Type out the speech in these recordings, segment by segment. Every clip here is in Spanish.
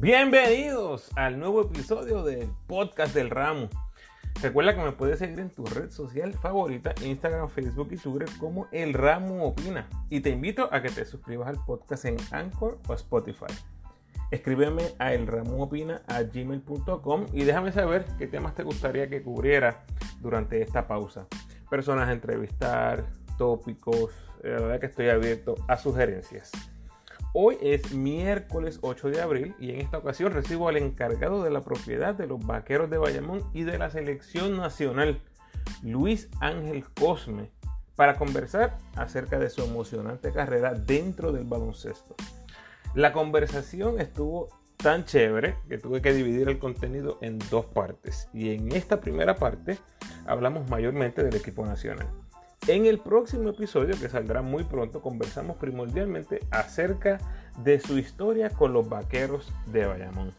Bienvenidos al nuevo episodio del podcast del ramo. Recuerda que me puedes seguir en tu red social favorita, Instagram, Facebook y Twitter como El Ramo Opina. Y te invito a que te suscribas al podcast en Anchor o Spotify. Escríbeme a elramoopina.gmail.com y déjame saber qué temas te gustaría que cubriera durante esta pausa. Personas a entrevistar, tópicos, la verdad que estoy abierto a sugerencias. Hoy es miércoles 8 de abril y en esta ocasión recibo al encargado de la propiedad de los Vaqueros de Bayamón y de la selección nacional, Luis Ángel Cosme, para conversar acerca de su emocionante carrera dentro del baloncesto. La conversación estuvo tan chévere que tuve que dividir el contenido en dos partes y en esta primera parte hablamos mayormente del equipo nacional. En el próximo episodio, que saldrá muy pronto, conversamos primordialmente acerca de su historia con los vaqueros de Bayamón.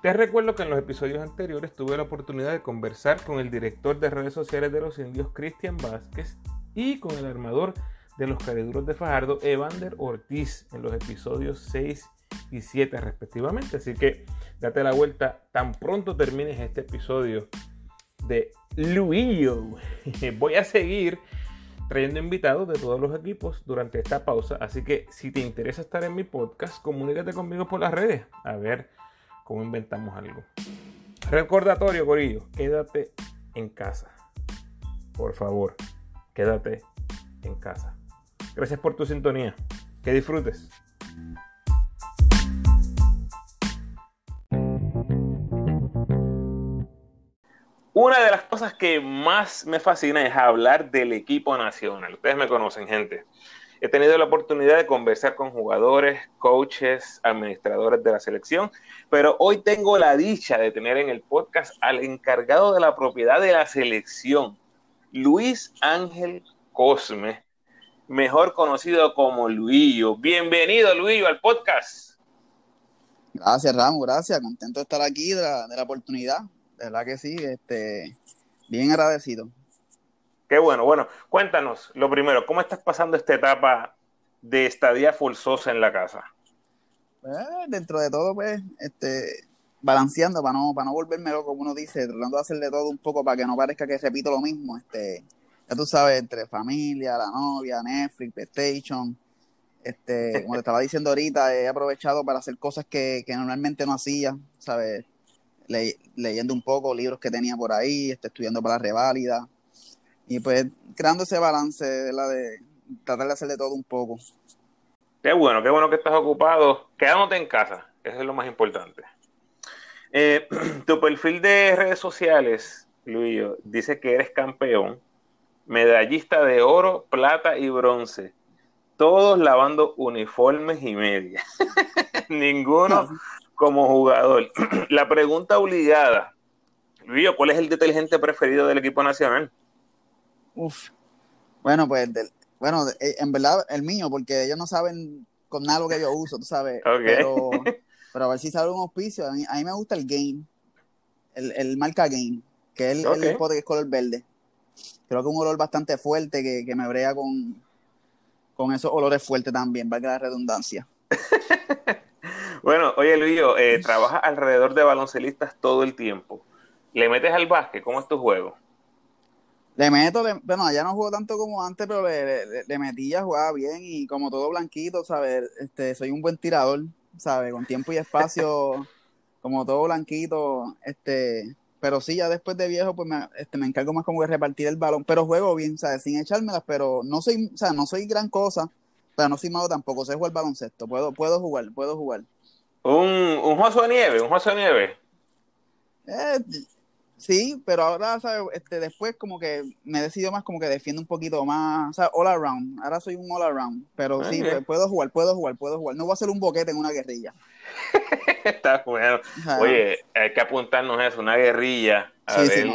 Te recuerdo que en los episodios anteriores tuve la oportunidad de conversar con el director de redes sociales de los indios, Cristian Vázquez, y con el armador de los cariduros de Fajardo, Evander Ortiz, en los episodios 6 y 7 respectivamente. Así que date la vuelta tan pronto termines este episodio de Luillo. Voy a seguir trayendo invitados de todos los equipos durante esta pausa, así que si te interesa estar en mi podcast, comunícate conmigo por las redes a ver cómo inventamos algo. Recordatorio, Corillo, quédate en casa. Por favor, quédate en casa. Gracias por tu sintonía. Que disfrutes. Una de las cosas que más me fascina es hablar del equipo nacional. Ustedes me conocen, gente. He tenido la oportunidad de conversar con jugadores, coaches, administradores de la selección, pero hoy tengo la dicha de tener en el podcast al encargado de la propiedad de la selección, Luis Ángel Cosme, mejor conocido como Luillo. Bienvenido, Luillo, al podcast. Gracias, Ramos, gracias. Contento de estar aquí, de la, de la oportunidad verdad que sí, este, bien agradecido. Qué bueno, bueno, cuéntanos, lo primero, ¿cómo estás pasando esta etapa de estadía forzosa en la casa? Pues, dentro de todo, pues, este, balanceando para no, para no volverme loco, como uno dice, tratando de hacerle todo un poco para que no parezca que repito lo mismo, este, ya tú sabes, entre familia, la novia, Netflix, PlayStation, este, como te estaba diciendo ahorita, he aprovechado para hacer cosas que, que normalmente no hacía, ¿sabes? Leyendo un poco libros que tenía por ahí, este, estudiando para la reválida y pues creando ese balance de la de tratar de hacerle todo un poco. Qué bueno, qué bueno que estás ocupado, quedándote en casa, eso es lo más importante. Eh, tu perfil de redes sociales, Luis, dice que eres campeón, medallista de oro, plata y bronce, todos lavando uniformes y medias. Ninguno como jugador. La pregunta obligada, Luis, ¿cuál es el detergente preferido del equipo nacional? Uf, bueno, pues, bueno, eh, en verdad el mío, porque ellos no saben con nada lo que yo uso, tú sabes. Pero, pero a ver si sabe un auspicio. A mí, a mí, me gusta el Game, el, el marca Game, que es el, el que es color verde. Creo que es un olor bastante fuerte que, que me brea con, con esos olores fuertes también, valga la redundancia. Bueno, oye Luis, eh, trabajas alrededor de baloncelistas todo el tiempo. ¿Le metes al básquet? ¿Cómo es tu juego? Le meto, bueno, ya no juego tanto como antes, pero le, le, metí ya, jugaba bien y como todo blanquito, ¿sabes? Este, soy un buen tirador, ¿sabes? Con tiempo y espacio, como todo blanquito, este, pero sí, ya después de viejo, pues me, este, me encargo más como de repartir el balón, pero juego bien, ¿sabes? Sin echármelas, pero no soy, o sea, no soy gran cosa, pero no soy malo tampoco, sé jugar baloncesto, puedo, puedo jugar, puedo jugar. Un, un de nieve, un juego de nieve. Eh, sí, pero ahora, ¿sabes? Este, después como que me decido más como que defiendo un poquito más, o sea, all around. Ahora soy un all around, pero sí, puedo jugar, puedo jugar, pudo jugar. No voy a hacer un boquete en una guerrilla. Está bueno. Oye, hay que apuntarnos eso, una guerrilla, a, ver,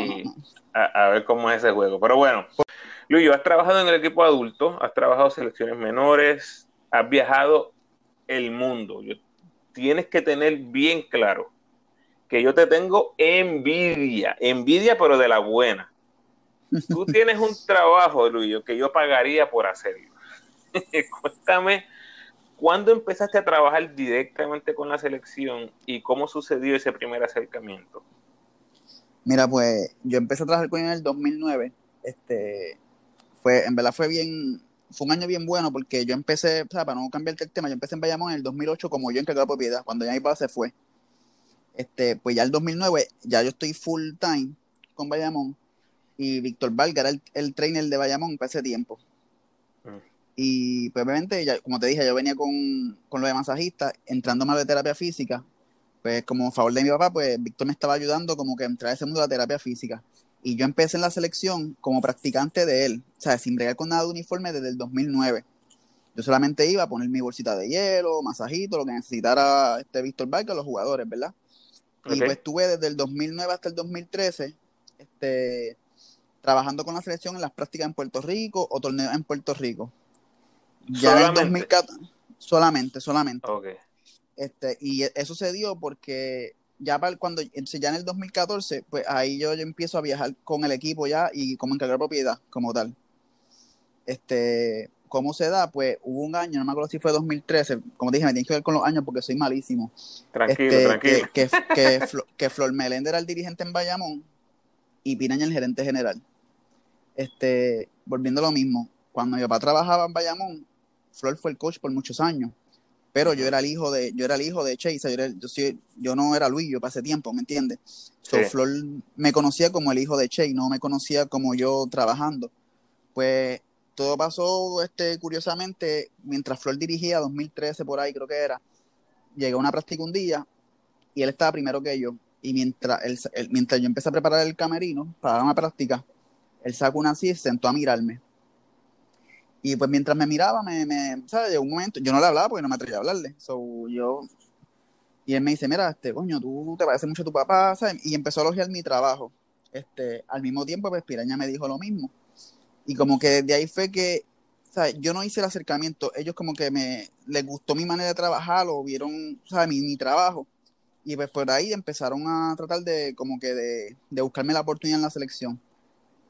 A, ver cómo es ese juego. Pero bueno, Luis, has trabajado en el equipo adulto, has trabajado selecciones menores, has viajado el mundo. Yo tienes que tener bien claro que yo te tengo envidia, envidia pero de la buena. Tú tienes un trabajo, Luis, que yo pagaría por hacerlo. Cuéntame ¿Cuándo empezaste a trabajar directamente con la selección y cómo sucedió ese primer acercamiento? Mira, pues yo empecé a trabajar con él en el 2009. Este, fue, en verdad fue bien, fue un año bien bueno porque yo empecé, o sea, para no cambiarte el tema, yo empecé en Bayamón en el 2008 como yo encargado de propiedad, cuando ya mi papá se fue. Este, pues ya el 2009, ya yo estoy full time con Bayamón y Víctor Valga era el, trainer de Bayamón para ese tiempo. Mm. Y pues obviamente, ya, como te dije, yo venía con, con lo de masajista, entrando más de terapia física, pues como favor de mi papá, pues Víctor me estaba ayudando como que a entrar a ese mundo de la terapia física. Y yo empecé en la selección como practicante de él, o sea, sin bregar con nada de uniforme desde el 2009. Yo solamente iba a poner mi bolsita de hielo, masajito, lo que necesitara este Víctor Valga, los jugadores, ¿verdad? Y pues estuve desde el 2009 hasta el 2013 este, trabajando con la selección en las prácticas en Puerto Rico o torneos en Puerto Rico. Ya en el 2014, solamente, solamente. Este, y eso se dio porque ya para cuando ya en el 2014, pues ahí yo, yo empiezo a viajar con el equipo ya y como encargar propiedad como tal. Este, ¿cómo se da? Pues hubo un año, no me acuerdo si fue 2013, como dije, me tiene que ver con los años porque soy malísimo. Tranquilo, este, tranquilo. Que, que, que, Flor Melender era el dirigente en Bayamón y Piraña el gerente general este, volviendo a lo mismo, cuando mi papá trabajaba en Bayamón, Flor fue el coach por muchos años, pero yo era el hijo de, yo era el hijo de Chase, yo, yo, no era Luis, yo pasé tiempo, ¿me entiendes? Flor me conocía como el hijo de Chase, no me conocía como yo trabajando. Pues todo pasó este, curiosamente mientras Flor dirigía 2013 por ahí, creo que era. Llegué a una práctica un día y él estaba primero que yo. Y mientras, él, mientras yo empecé a preparar el camerino para una práctica, él sacó una así y se sentó a mirarme. Y pues mientras me miraba, me, me ¿sabes? Llegó un momento, yo no le hablaba porque no me atrevía a hablarle. So, yo, y él me dice, mira, este, coño, tú te pareces mucho a tu papá, ¿sabes? Y empezó a elogiar mi trabajo. Este, al mismo tiempo, pues Piraña me dijo lo mismo. Y como que de ahí fue que, ¿sabes? Yo no hice el acercamiento. Ellos como que me, les gustó mi manera de trabajar, o vieron, ¿sabes? Mi, mi trabajo. Y pues por ahí empezaron a tratar de, como que de, de buscarme la oportunidad en la selección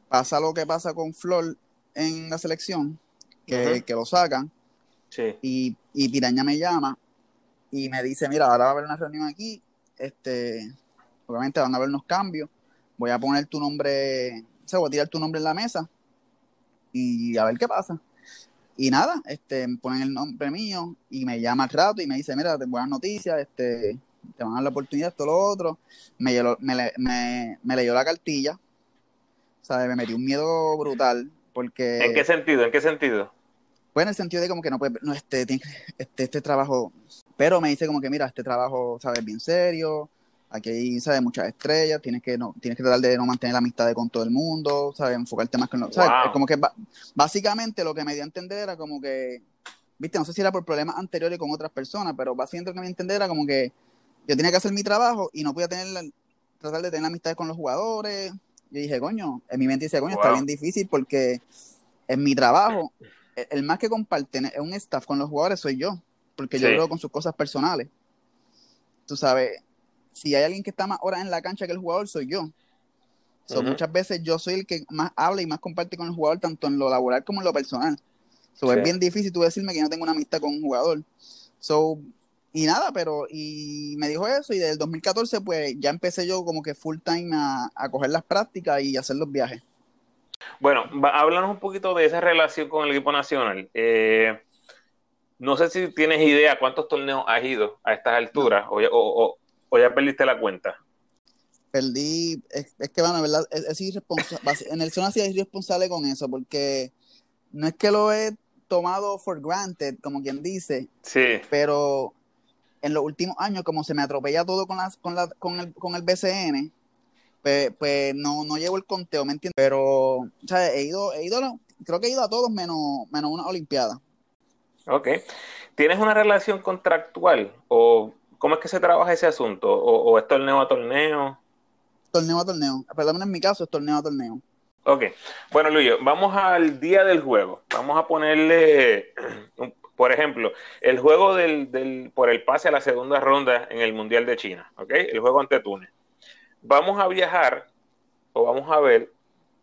pasa lo que pasa con Flor en la selección, que, lo sacan, y, y, Piraña me llama y me dice, mira, ahora va a haber una reunión aquí, este, obviamente van a haber unos cambios, voy a poner tu nombre, o sea, voy a tirar tu nombre en la mesa y a ver qué pasa. Y nada, este, ponen el nombre mío y me llama al rato y me dice, mira, buenas noticias, este, te van a dar la oportunidad, esto, lo otro. Me, me, me, me leyó la cartilla, ¿sabes? Me metí un miedo brutal porque... ¿En qué sentido? ¿En qué sentido? Pues en el sentido de como que no puede, no, este, este, este trabajo, pero me dice como que mira, este trabajo, ¿sabes? Bien serio, aquí hay, ¿sabes? Muchas estrellas, tienes que, no, tienes que tratar de no mantener la amistad con todo el mundo, ¿sabes? Enfocarte más con los, ¿sabes? Como que básicamente lo que me dio a entender era como que, viste, no sé si era por problemas anteriores con otras personas, pero básicamente lo que me entender era como que yo tenía que hacer mi trabajo y no podía tener, tratar de tener amistad con los jugadores, yo dije, coño, en mi mente dice, coño, está bien difícil porque en mi trabajo, el, más que comparte un staff con los jugadores soy yo, porque yo lo con sus cosas personales. Tú sabes, si hay alguien que está más horas en la cancha que el jugador, soy yo. So, Muchas veces yo soy el que más habla y más comparte con el jugador, tanto en lo laboral como en lo personal. So, Es bien difícil tú decirme que no tengo una amistad con un jugador. So, y nada, pero y me dijo eso y desde el 2014 pues ya empecé yo como que full time a, coger las prácticas y hacer los viajes. Bueno, háblanos un poquito de esa relación con el equipo nacional. Eh, no sé si tienes idea cuántos torneos has ido a estas alturas o, o, ya perdiste la cuenta. Perdí, es, que bueno, ¿verdad? Es, irresponsable. En el zona sí es irresponsable con eso porque no es que lo he tomado for granted, como quien dice. Sí. Pero en los últimos años, como se me atropella todo con, las, con, la, con, el, con el BCN, pues, pues, no, no llevo el conteo, ¿me entiendes? Pero, o sea, he ido, he ido, creo que he ido a todos menos, menos una Olimpiada. Ok. ¿Tienes una relación contractual? ¿O cómo es que se trabaja ese asunto? ¿O, o es torneo a torneo? Torneo a torneo. Perdón, en mi caso es torneo a torneo. Ok. Bueno, Luis, vamos al día del juego. Vamos a ponerle por ejemplo, el juego del, por el pase a la segunda ronda en el Mundial de China, ¿ok? El juego ante Túnez. Vamos a viajar o vamos a ver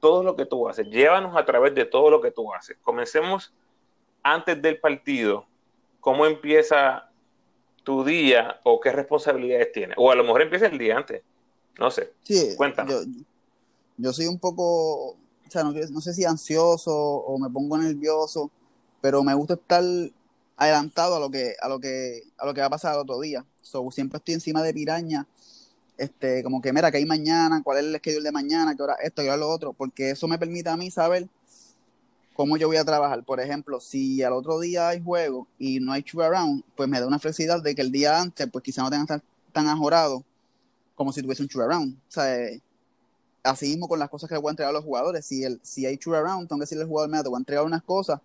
todo lo que tú haces. Llévanos a través de todo lo que tú haces. Comencemos antes del partido. cómo empieza tu día o qué responsabilidades tienes. O a lo mejor empieza el día antes. No sé. Sí, Cuéntanos. Yo, soy un poco, o sea, no, sé si ansioso o me pongo nervioso, pero me gusta estar adelantado a lo que, a lo que, a lo que va a pasar el otro día. So, siempre estoy encima de piraña, este, como que mira, que hay mañana, cuál es el schedule de mañana, qué hora esto, qué hora lo otro, porque eso me permite a mí saber cómo yo voy a trabajar. Por ejemplo, si al otro día hay juego y no hay shoot around, pues me da una flexibilidad de que el día antes, pues quizá no tenga tan, tan ajorado como si tuviese un shoot around. O sea, eh, así mismo con las cosas que le voy a entregar a los jugadores. Si, el, si hay shoot around, tengo que decirle al jugador, mira, te voy a entregar unas cosas,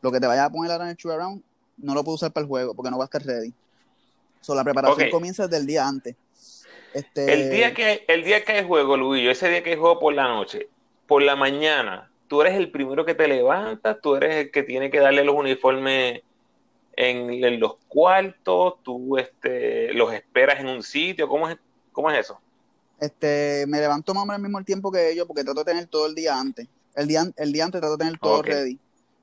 lo que te vaya a poner ahora en el shoot around, no lo puedo usar para el juego porque no va a estar ready. So, la preparación comienza desde el día antes. Este... El, día que, el día que hay juego, Luis, ese día que hay juego por la noche, por la mañana, tú eres el primero que te levantas, tú eres el que tiene que darle los uniformes en, los cuartos, tú este, los esperas en un sitio, ¿cómo es, cómo es eso? Este, me levanto más o menos al mismo tiempo que ellos porque trato de tener todo el día antes. El día, el día antes trato de tener todo ready.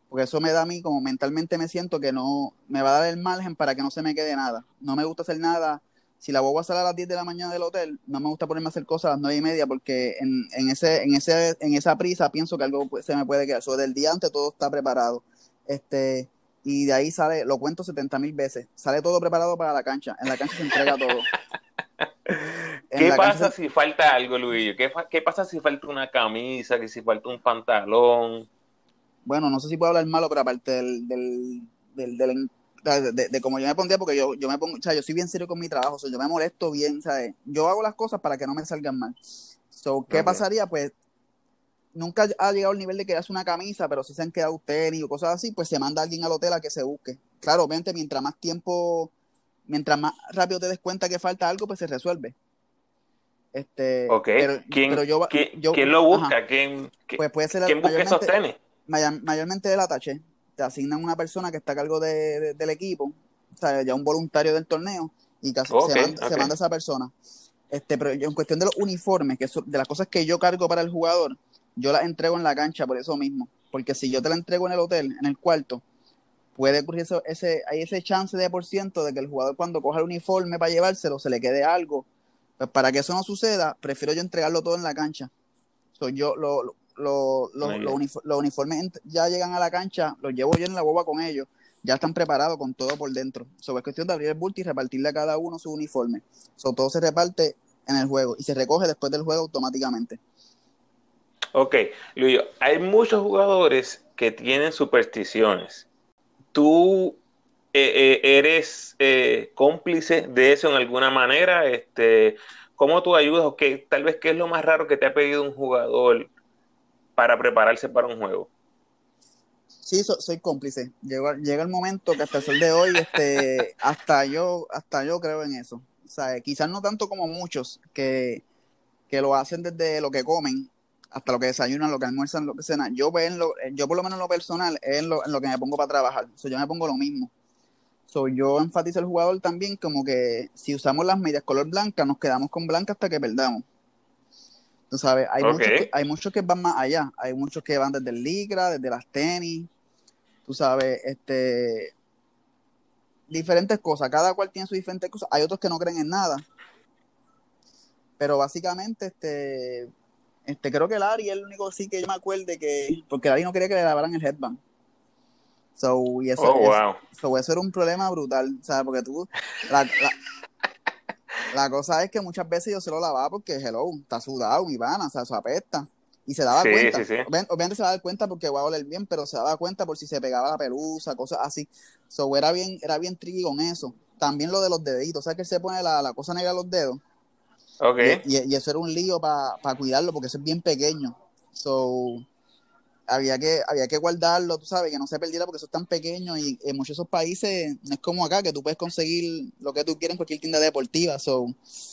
Porque eso me da a mí, como mentalmente me siento que no, me va a dar el margen para que no se me quede nada. No me gusta hacer nada si la a salir a las 10 de la mañana del hotel, no me gusta ponerme a hacer cosas a las 9 y media porque en, en, ese, en, ese, en esa prisa pienso que algo se me puede quedar. Sobre el día antes todo está preparado. Este, y de ahí sale, lo cuento 70 mil veces, sale todo preparado para la cancha. En la cancha se entrega todo. ¿Qué pasa si falta algo, Luis? ¿Qué, ¿Qué, pasa si falta una camisa, que si falta un pantalón? Bueno, no sé si puedo hablar malo, pero aparte del, del, del, del de, como yo me pondría, porque yo, yo me pongo, o sea, yo soy bien serio con mi trabajo, yo me molesto bien, ¿sabes? Yo hago las cosas para que no me salgan mal. So, ¿Qué pasaría? Pues nunca ha llegado el nivel de que hace una camisa, pero si se han quedado tenis o cosas así, pues se manda alguien al hotel a que se busque. Claro, obviamente, mientras más tiempo, mientras más rápido te des cuenta que falta algo, pues se resuelve. Este, Pero, ¿Quién, yo, ¿quién lo busca? ¿Quién, pues puede ser ¿quién busca esos tenis? Mayormente el atache te asignan una persona que está a cargo de, del equipo, o sea, ya un voluntario del torneo, y casi se, manda, esa persona. Este, pero en cuestión de los uniformes, que de las cosas que yo cargo para el jugador, yo las entrego en la cancha por eso mismo. Porque si yo te la entrego en el hotel, en el cuarto, puede ocurrir eso, ese, hay ese chance de por ciento de que el jugador cuando coja el uniforme para llevárselo, se le quede algo. Pues para que eso no suceda, prefiero yo entregarlo todo en la cancha. So, yo lo, los, uniformes ya llegan a la cancha, los llevo yo en la boba con ellos, ya están preparados con todo por dentro. Sobre es cuestión de abrir el bulto y repartirle a cada uno su uniforme. So, todo se reparte en el juego y se recoge después del juego automáticamente. Ok, Luis, hay muchos jugadores que tienen supersticiones. ¿Tú eh, eh, eres eh, cómplice de eso en alguna manera? Este, ¿Cómo tú ayudas? O qué, tal vez qué es lo más raro que te ha pedido un jugador para prepararse para un juego. Sí, soy cómplice. Llega, llega el momento que hasta el sol de hoy, este, hasta yo, hasta yo creo en eso. O sea, quizás no tanto como muchos que, lo hacen desde lo que comen hasta lo que desayunan, lo que almuerzan, lo que cenan. Yo, lo, yo por lo menos en lo personal, es en lo, en lo que me pongo para trabajar. So, yo me pongo lo mismo. So, yo enfatizo al jugador también como que si usamos las medias color blanca, nos quedamos con blanca hasta que perdamos. Tú sabes, hay, muchos que, hay muchos que van más allá. Hay muchos que van desde el licra, desde las tenis. Tú sabes, este. Diferentes cosas. Cada cual tiene sus diferentes cosas. Hay otros que no creen en nada. Pero básicamente, este. Este, creo que Ari es el único sí que yo me acuerde que. Porque Ari no quería que le lavaran el headband. So, y eso, oh, wow. eso era un problema brutal, ¿sabes? Porque tú, la cosa es que muchas veces yo se lo lavaba porque, hello, está sudado, mi pana, o sea, eso apesta. Y se daba cuenta. Obviamente se daba cuenta porque va a oler bien, pero se daba cuenta por si se pegaba la pelusa, cosas así. So, era bien, era bien tricky con eso. También lo de los deditos, ¿sabes que se pone la, la cosa negra a los dedos? Okay. Y, y, eso era un lío para cuidarlo porque eso es bien pequeño. So, había que, había que guardarlo, tú sabes, que no se perdiera porque eso es tan pequeño y en muchos de esos países no es como acá, que tú puedes conseguir lo que tú quieras en cualquier tienda deportiva. So.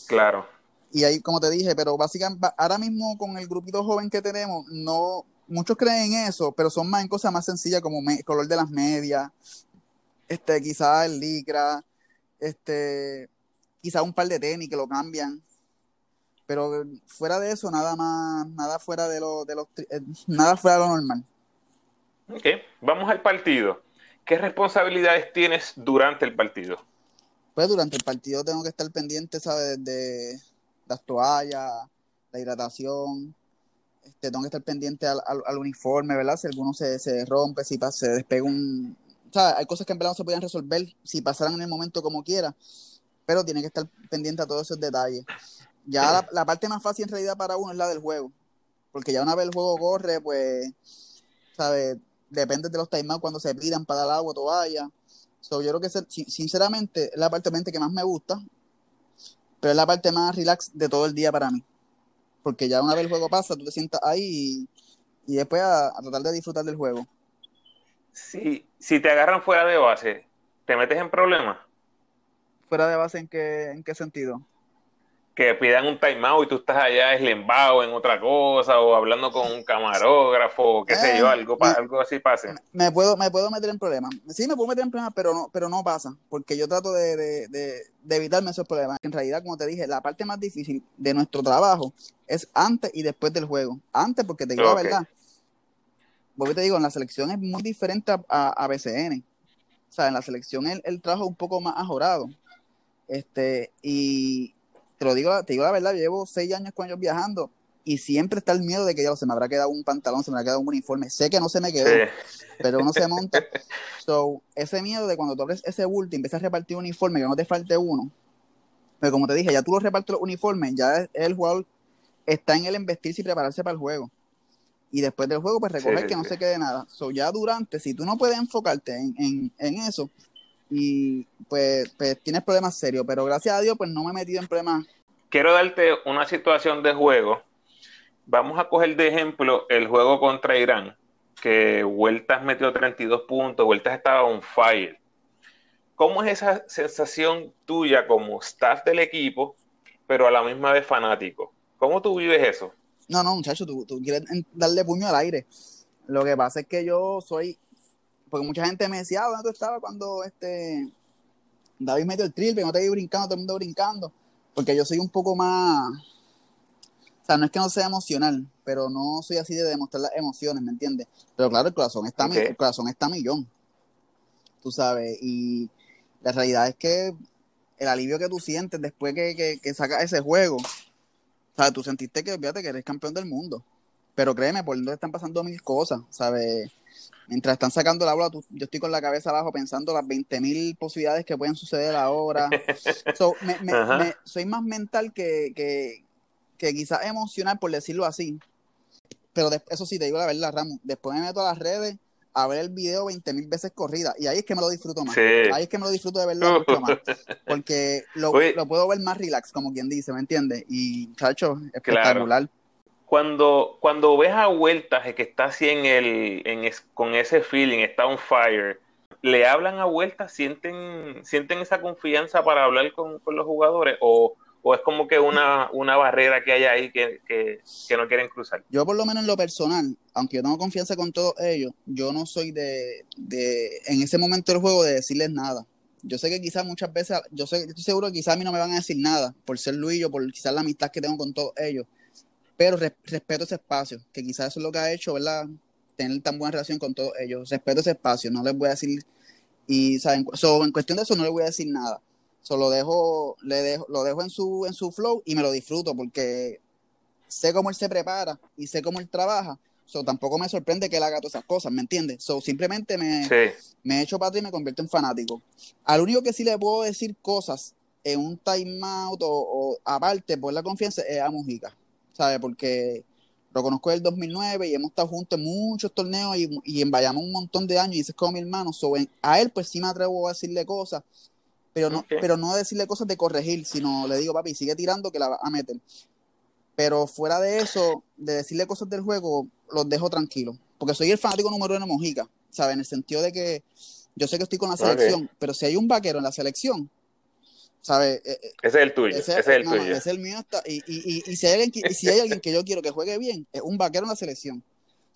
Claro. Y ahí, como te dije, pero básicamente, ahora mismo con el grupito joven que tenemos, no, muchos creen en eso, pero son más en cosas más sencillas como el color de las medias, este, quizás el licra, este, quizás un par de tenis que lo cambian pero fuera de eso, nada más, nada fuera de lo, de los, eh, nada fuera de lo normal. Ok, vamos al partido. ¿qué responsabilidades tienes durante el partido? Pues durante el partido tengo que estar pendiente, ¿sabes? De las toallas, la hidratación, este, tengo que estar pendiente al, uniforme, ¿verdad? Si alguno se, se rompe, si se despega un... O sea, hay cosas que en verdad no se pueden resolver si pasaran en el momento como quiera, pero tiene que estar pendiente a todos esos detalles. Ya la, parte más fácil en realidad para uno es la del juego, porque ya una vez el juego corre, pues, ¿sabes? Depende de los timeouts cuando se pidan para dar agua, toalla. So, yo creo que sinceramente es la parte que más me gusta, pero es la parte más relax de todo el día para mí. Porque ya una vez el juego pasa, tú te sientas ahí y, después a, tratar de disfrutar del juego. Si, si te agarran fuera de base, ¿te metes en problemas? ¿Fuera de base en qué, en qué sentido? Que pidan un timeout y tú estás allá eslembado en otra cosa o hablando con un camarógrafo o qué sé yo, eh, algo, algo así pase. Me puedo, me puedo meter en problemas. Sí, me puedo meter en problemas, pero no, pero no pasa, porque yo trato de, de, de, evitarme esos problemas. En realidad, como te dije, la parte más difícil de nuestro trabajo es antes y después del juego. Antes, porque te digo la verdad, porque te digo, en la selección es muy diferente a, a, BCN. O sea, en la selección el, el trabajo es un poco más ajorado. Este, y, te lo digo, te digo la verdad, llevo seis años con ellos viajando y siempre está el miedo de que ya se me habrá quedado un pantalón, se me habrá quedado un uniforme. Sé que no se me quedó, pero uno se monta. So, ese miedo de cuando tú abres ese bulto y empiezas a repartir un uniforme, que no te falte uno. Pero como te dije, ya tú lo repartes los uniformes, ya el jugador está en el investirse y prepararse para el juego. Y después del juego, pues recoger que no se quede nada. So, ya durante, si tú no puedes enfocarte en, en, en eso, y pues, pues, tienes problemas serios, pero gracias a Dios pues no me he metido en problemas. Quiero darte una situación de juego. Vamos a coger de ejemplo el juego contra Irán, que Vueltas metió 32 puntos, Vueltas estaba on fire. ¿Cómo es esa sensación tuya como staff del equipo, pero a la misma vez fanático? ¿Cómo tú vives eso? No, no, muchacho, tú, tú quieres darle puño al aire. Lo que pasa es que yo soy porque mucha gente me decía, ah, ¿dónde tú estabas cuando este David metió el triple? No te vi brincando, todo el mundo brincando. Porque yo soy un poco más. O sea, no es que no sea emocional, pero no soy así de demostrar las emociones, ¿me entiendes? Pero claro, el corazón está, el corazón está millón. Tú sabes, y la realidad es que el alivio que tú sientes después que, que, que sacas ese juego, ¿sabes? Tú sentiste que, fíjate, que eres campeón del mundo. Pero créeme, por donde están pasando mil cosas, ¿sabes? Mientras están sacando la bola, yo estoy con la cabeza abajo pensando las 20.000 posibilidades que pueden suceder ahora. soy más mental que, que, quizás emocional, por decirlo así. Pero eso sí, te digo la verdad, Ramos. Después me meto a las redes a ver el video 20.000 veces corrida. Y ahí es que me lo disfruto más. Ahí es que me lo disfruto de verlo mucho más. Porque lo, puedo ver más relax, como quien dice, ¿me entiendes? Y, chacho, espectacular cuando, cuando ves a Vueltas que está así en el, en con ese feeling, está on fire, ¿le hablan a Vueltas? ¿Sienten, sienten esa confianza para hablar con, los jugadores? ¿O, es como que una, una barrera que hay ahí que, no quieren cruzar? Yo por lo menos en lo personal, aunque yo tengo confianza con todos ellos, yo no soy de, de en ese momento del juego de decirles nada. Yo sé que quizás muchas veces, yo sé, estoy seguro que quizás a mí no me van a decir nada por ser Luis o por quizás la amistad que tengo con todos ellos pero respeto ese espacio, que quizás eso es lo que ha hecho, ¿verdad? Tener tan buena relación con todos ellos. Respeto ese espacio, no les voy a decir, y ¿saben? en cuestión de eso no les voy a decir nada. Solo dejo, le dejo, lo dejo en su, en su flow y me lo disfruto porque sé cómo él se prepara y sé cómo él trabaja. So, tampoco me sorprende que él haga todas esas cosas, ¿me entiendes? So, simplemente me, me he hecho patria y me convierto en fanático. Al único que sí le puedo decir cosas en un timeout o, o aparte por la confianza es a Mujica ¿sabes? Porque lo conozco del 2009 y hemos estado juntos en muchos torneos y, y en un montón de años y ese es como mi hermano. a él pues sí me atrevo a decirle cosas, pero no, pero no decirle cosas de corregir, sino le digo, papi, sigue tirando que la va a meter. Pero fuera de eso, de decirle cosas del juego, los dejo tranquilos. Porque soy el fanático número uno de Mojica, ¿sabes? En el sentido de que yo sé que estoy con la selección, pero si hay un vaquero en la selección, ¿sabes? Eh, eh, ese es el tuyo, ese, es el tuyo. ese es el mío. y, y, y, si hay alguien que, si hay alguien que yo quiero que juegue bien, es un vaquero en la selección.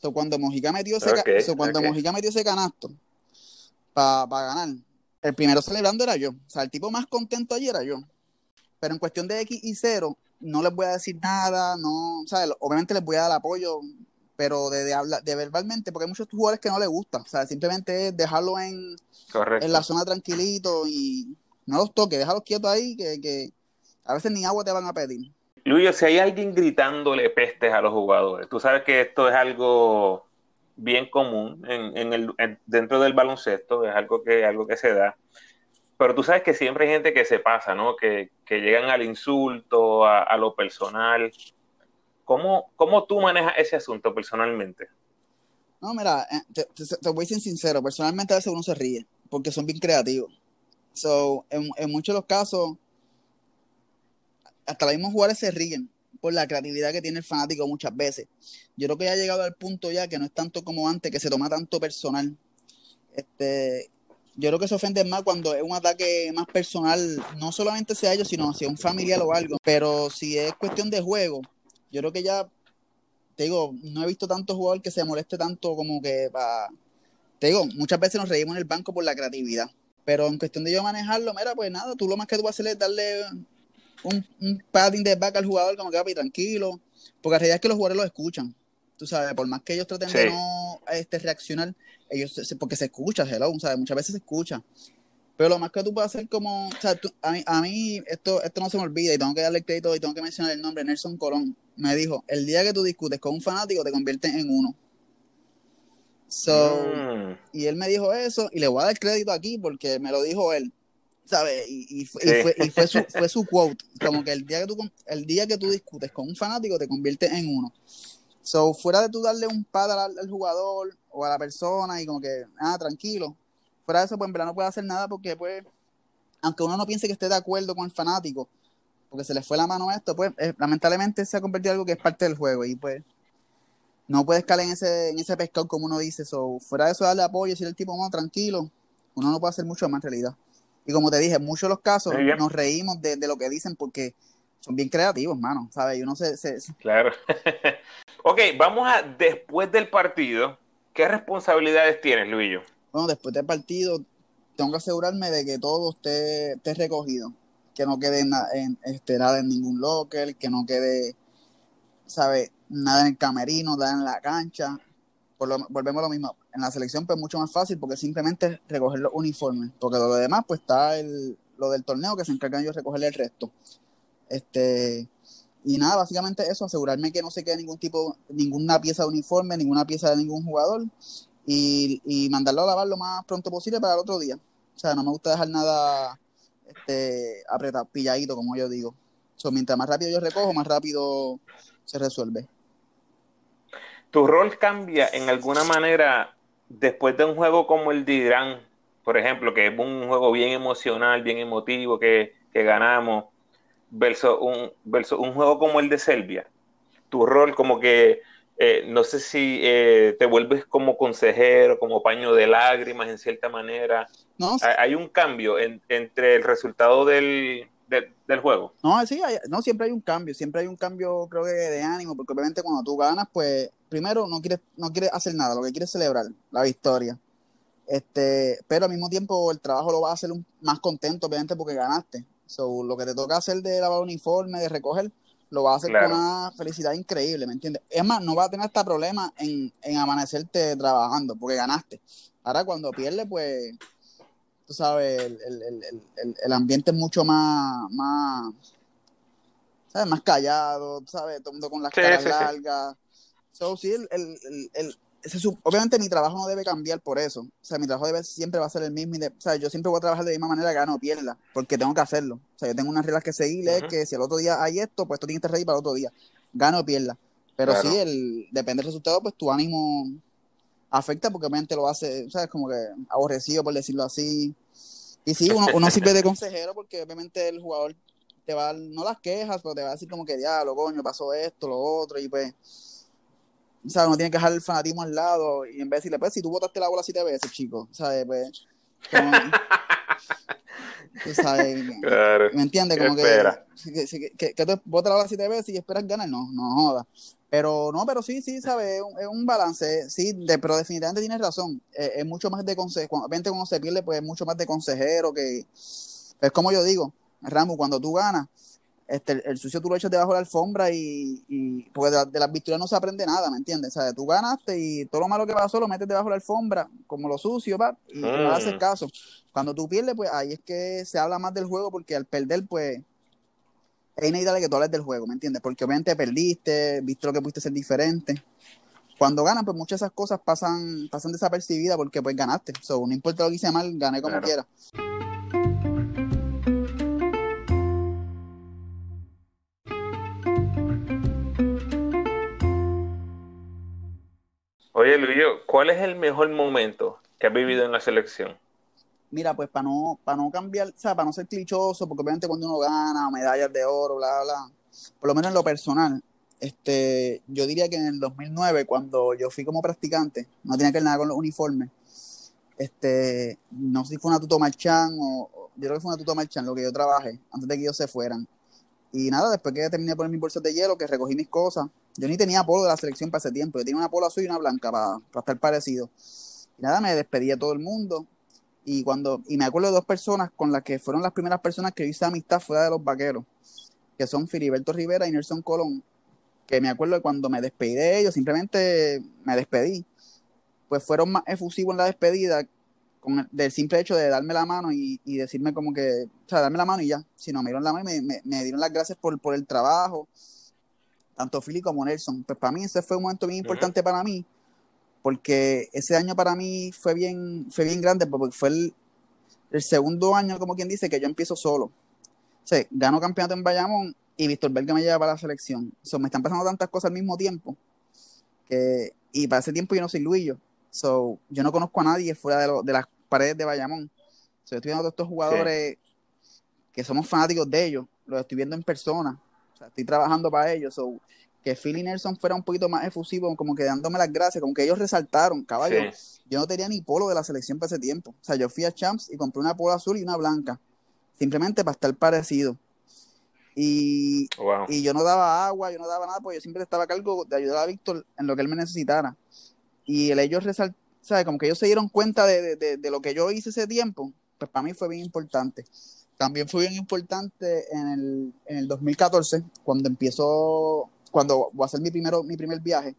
So, cuando Mojica metió ese, cuando Mojica metió ese canasto para ganar, el primero celebrando era yo. O sea, el tipo más contento ayer era yo. Pero en cuestión de X y cero, no les voy a decir nada, no, ¿sabes? Obviamente les voy a dar apoyo pero de, de, hablar, de verbalmente, porque hay muchos jugadores que no les gusta, o sea, simplemente es dejarlo en, en la zona tranquilito y no los toques, déjalos quietos ahí, que, que a veces ni agua te van a pedir. Luis, si hay alguien gritándole pestes a los jugadores, tú sabes que esto es algo bien común en, en el, dentro del baloncesto, es algo que, algo que se da. Pero tú sabes que siempre hay gente que se pasa, ¿no? Que, que llegan al insulto, a, a lo personal. ¿Cómo, ¿Cómo, tú manejas ese asunto personalmente? No, mira, eh, te, te, te, voy a ser sincero, personalmente a veces uno se ríe, porque son bien creativos. So, en, muchos de los casos, hasta los mismos jugadores se ríen por la creatividad que tiene el fanático muchas veces. Yo creo que ya ha llegado al punto ya que no es tanto como antes, que se toma tanto personal. Este, yo creo que se ofende más cuando es un ataque más personal, no solamente sea ellos, sino hacia un familiar o algo. Pero si es cuestión de juego, yo creo que ya, te digo, no he visto tanto jugador que se moleste tanto como que para... Te digo, muchas veces nos reímos en el banco por la creatividad. Pero en cuestión de yo manejarlo, mira, pues nada, tú lo más que tú vas a hacer es darle un, un padding de back al jugador como que tranquilo, porque la realidad es que los jugadores lo escuchan. Tú sabes, por más que ellos traten sí. de no este, reaccionar, ellos porque se escucha, hello, ¿sabes? Muchas veces se escucha. Pero lo más que tú puedes hacer como, o sea, tú, a, mí, a mí esto, esto no se me olvida y tengo que darle crédito y tengo que mencionar el nombre, Nelson Colón. Me dijo, el día que tú discutes con un fanático te conviertes en uno. So, mm. y él me dijo eso y le voy a dar crédito aquí porque me lo dijo él. ¿sabes? Y, y, fue, sí. y, fue, y fue, su, fue, su, quote, como que el día que, tú, el día que tú discutes con un fanático te conviertes en uno. So, fuera de tú darle un pad al, al, jugador o a la persona y como que, ah, tranquilo, fuera de eso, pues en verdad no puede hacer nada porque, pues, aunque uno no piense que esté de acuerdo con el fanático, porque se le fue la mano a esto, pues, eh, lamentablemente se ha convertido en algo que es parte del juego y, pues, no puedes caer en ese, en ese pescado como uno dice. So, fuera de eso, darle apoyo y decir el tipo, no, tranquilo, uno no puede hacer mucho más en realidad. Y como te dije, en muchos de los casos nos reímos de, de, lo que dicen porque son bien creativos, mano, ¿sabes? Y uno se... Claro. ok, vamos a, después del partido, ¿qué responsabilidades tienes, Luillo? Bueno, después del partido, tengo que asegurarme de que todo esté, esté recogido, que no quede en, en, este, nada en ningún locker, que no quede, ¿sabes? Nada en el camerino, nada en la cancha. Volvemos a lo mismo en la selección pues mucho más fácil porque simplemente recoger los uniformes, porque lo demás pues está el, lo del torneo que se encargan ellos de recogerle el resto. Este, y nada, básicamente eso, asegurarme que no se quede ningún tipo, ninguna pieza de uniforme, ninguna pieza de ningún jugador y, y mandarlo a lavar lo más pronto posible para el otro día. O sea, no me gusta dejar nada este, apretado, pilladito, como yo digo. So, mientras más rápido yo recojo, más rápido se resuelve. ¿Tu rol cambia en alguna manera después de un juego como el de Irán, por ejemplo, que es un juego bien emocional, bien emotivo, que, que ganamos, versus un, versus un juego como el de Serbia, tu rol como que, eh, no sé si eh, te vuelves como consejero, como paño de lágrimas en cierta manera. No, hay, hay un cambio en, entre el resultado del, de, del juego. No, sí, hay, no, siempre hay un cambio, siempre hay un cambio, creo que de ánimo, porque obviamente cuando tú ganas, pues primero no quieres, no quieres hacer nada, lo que quieres es celebrar la victoria. Este, pero al mismo tiempo el trabajo lo va a hacer un, más contento, obviamente, porque ganaste. So, lo que te toca hacer de lavar uniforme, de recoger, lo va a hacer claro. con una felicidad increíble, ¿me entiendes? Es más, no va a tener hasta problema en, en amanecerte trabajando, porque ganaste. Ahora cuando pierdes, pues, tú sabes, el, el, el, el, ambiente es mucho más, más, ¿sabes? Más callado, ¿sabes? Todo el mundo con las sí, caras sí, largas. So, sí, el, el, el, obviamente mi trabajo no debe cambiar por eso. O sea, mi trabajo debe, siempre va a ser el mismo. De, o sea, yo siempre voy a trabajar de la misma manera, gano o pierda, porque tengo que hacerlo. O sea, yo tengo unas reglas que seguir, uh -huh. que si el otro día hay esto, pues esto tiene que estar ready para el otro día. Gano o pierda. Pero claro. sí, el, depende del resultado, pues tu ánimo afecta porque obviamente lo hace, ¿sabes? Como que aborrecido, por decirlo así. Y sí, uno, uno sirve de consejero porque obviamente el jugador te va a dar, no las quejas, pero te va a decir como que, diablo, coño, pasó esto, lo otro, y pues o sea, uno tiene que dejar el fanatismo al lado y en vez de decirle, pues, si tú botaste la bola siete veces, chico, ¿sabes? Pues, como, tú sabes, claro. ¿me entiendes? Como que, que, que, que, tú botas la bola siete veces y esperas ganar, no, no joda. Pero no, pero sí, sí, ¿sabes? Es un, es un balance, sí, de, pero definitivamente tienes razón. Es, es mucho más de consejero, cuando, cuando se pierde, pues es mucho más de consejero que, es como yo digo, Ramu, cuando tú ganas, este, el, sucio tú lo echas debajo de la alfombra y, y porque de, las victorias no se aprende nada, ¿me entiendes? O sea, tú ganaste y todo lo malo que pasó lo metes debajo de la alfombra, como lo sucio, va, y no le haces mm. caso. Cuando tú pierdes, pues ahí es que se habla más del juego, porque al perder, pues, es inevitable que tú hables del juego, ¿me entiendes? Porque obviamente perdiste, viste lo que pudiste ser diferente. Cuando ganas, pues muchas de esas cosas pasan, pasan desapercibidas porque pues ganaste. So, no importa lo que hice mal, gané como quiera. Oye, Luis, ¿cuál es el mejor momento que has vivido en la selección? Mira, pues para no, para no cambiar, o sea, para no ser clichoso, porque obviamente cuando uno gana medallas de oro, bla, bla, por lo menos en lo personal, este, yo diría que en el 2009, cuando yo fui como practicante, no tenía que ver nada con los uniformes, este, no sé si fue una tuto marchán o, yo creo que fue una tuto marchán lo que yo trabajé, antes de que ellos se fueran. Y nada, después que terminé de poner mis bolsas de hielo, que recogí mis cosas, yo ni tenía polo de la selección para ese tiempo. Yo tenía una polo azul y una blanca para, estar parecido. Y nada, me despedí de todo el mundo. Y cuando y me acuerdo de dos personas con las que fueron las primeras personas que hice amistad fuera de los vaqueros, que son Filiberto Rivera y Nelson Colón, que me acuerdo de cuando me despedí de ellos, simplemente me despedí. Pues fueron más efusivos en la despedida con el, del simple hecho de darme la mano y, decirme como que, o sea, darme la mano y ya. Si no, me dieron la mano y me, me dieron las gracias por, por el trabajo tanto Philly como Nelson. Pues para mí ese fue un momento bien importante para mí, porque ese año para mí fue bien, fue bien grande, porque fue el, segundo año, como quien dice, que yo empiezo solo. O sea, gano campeonato en Bayamón y Víctor Belga me lleva para la selección. So, me están pasando tantas cosas al mismo tiempo que, y para ese tiempo yo no soy Luillo. So, yo no conozco a nadie fuera de, las paredes de Bayamón. So, yo estoy viendo a todos estos jugadores que somos fanáticos de ellos, los estoy viendo en persona estoy trabajando para ellos. So, que Phil y Nelson fuera un poquito más efusivo, como que dándome las gracias, como que ellos resaltaron, caballo. Yo no tenía ni polo de la selección para ese tiempo. O sea, yo fui a Champs y compré una polo azul y una blanca, simplemente para estar parecido. Y, y yo no daba agua, yo no daba nada, porque yo siempre estaba a cargo de ayudar a Víctor en lo que él me necesitara. Y el ellos resaltaron, ¿sabes? Como que ellos se dieron cuenta de, de, de lo que yo hice ese tiempo, pues para mí fue bien importante. También fue bien importante en el, en el 2014, cuando empiezo, cuando voy a hacer mi, primero, mi primer viaje.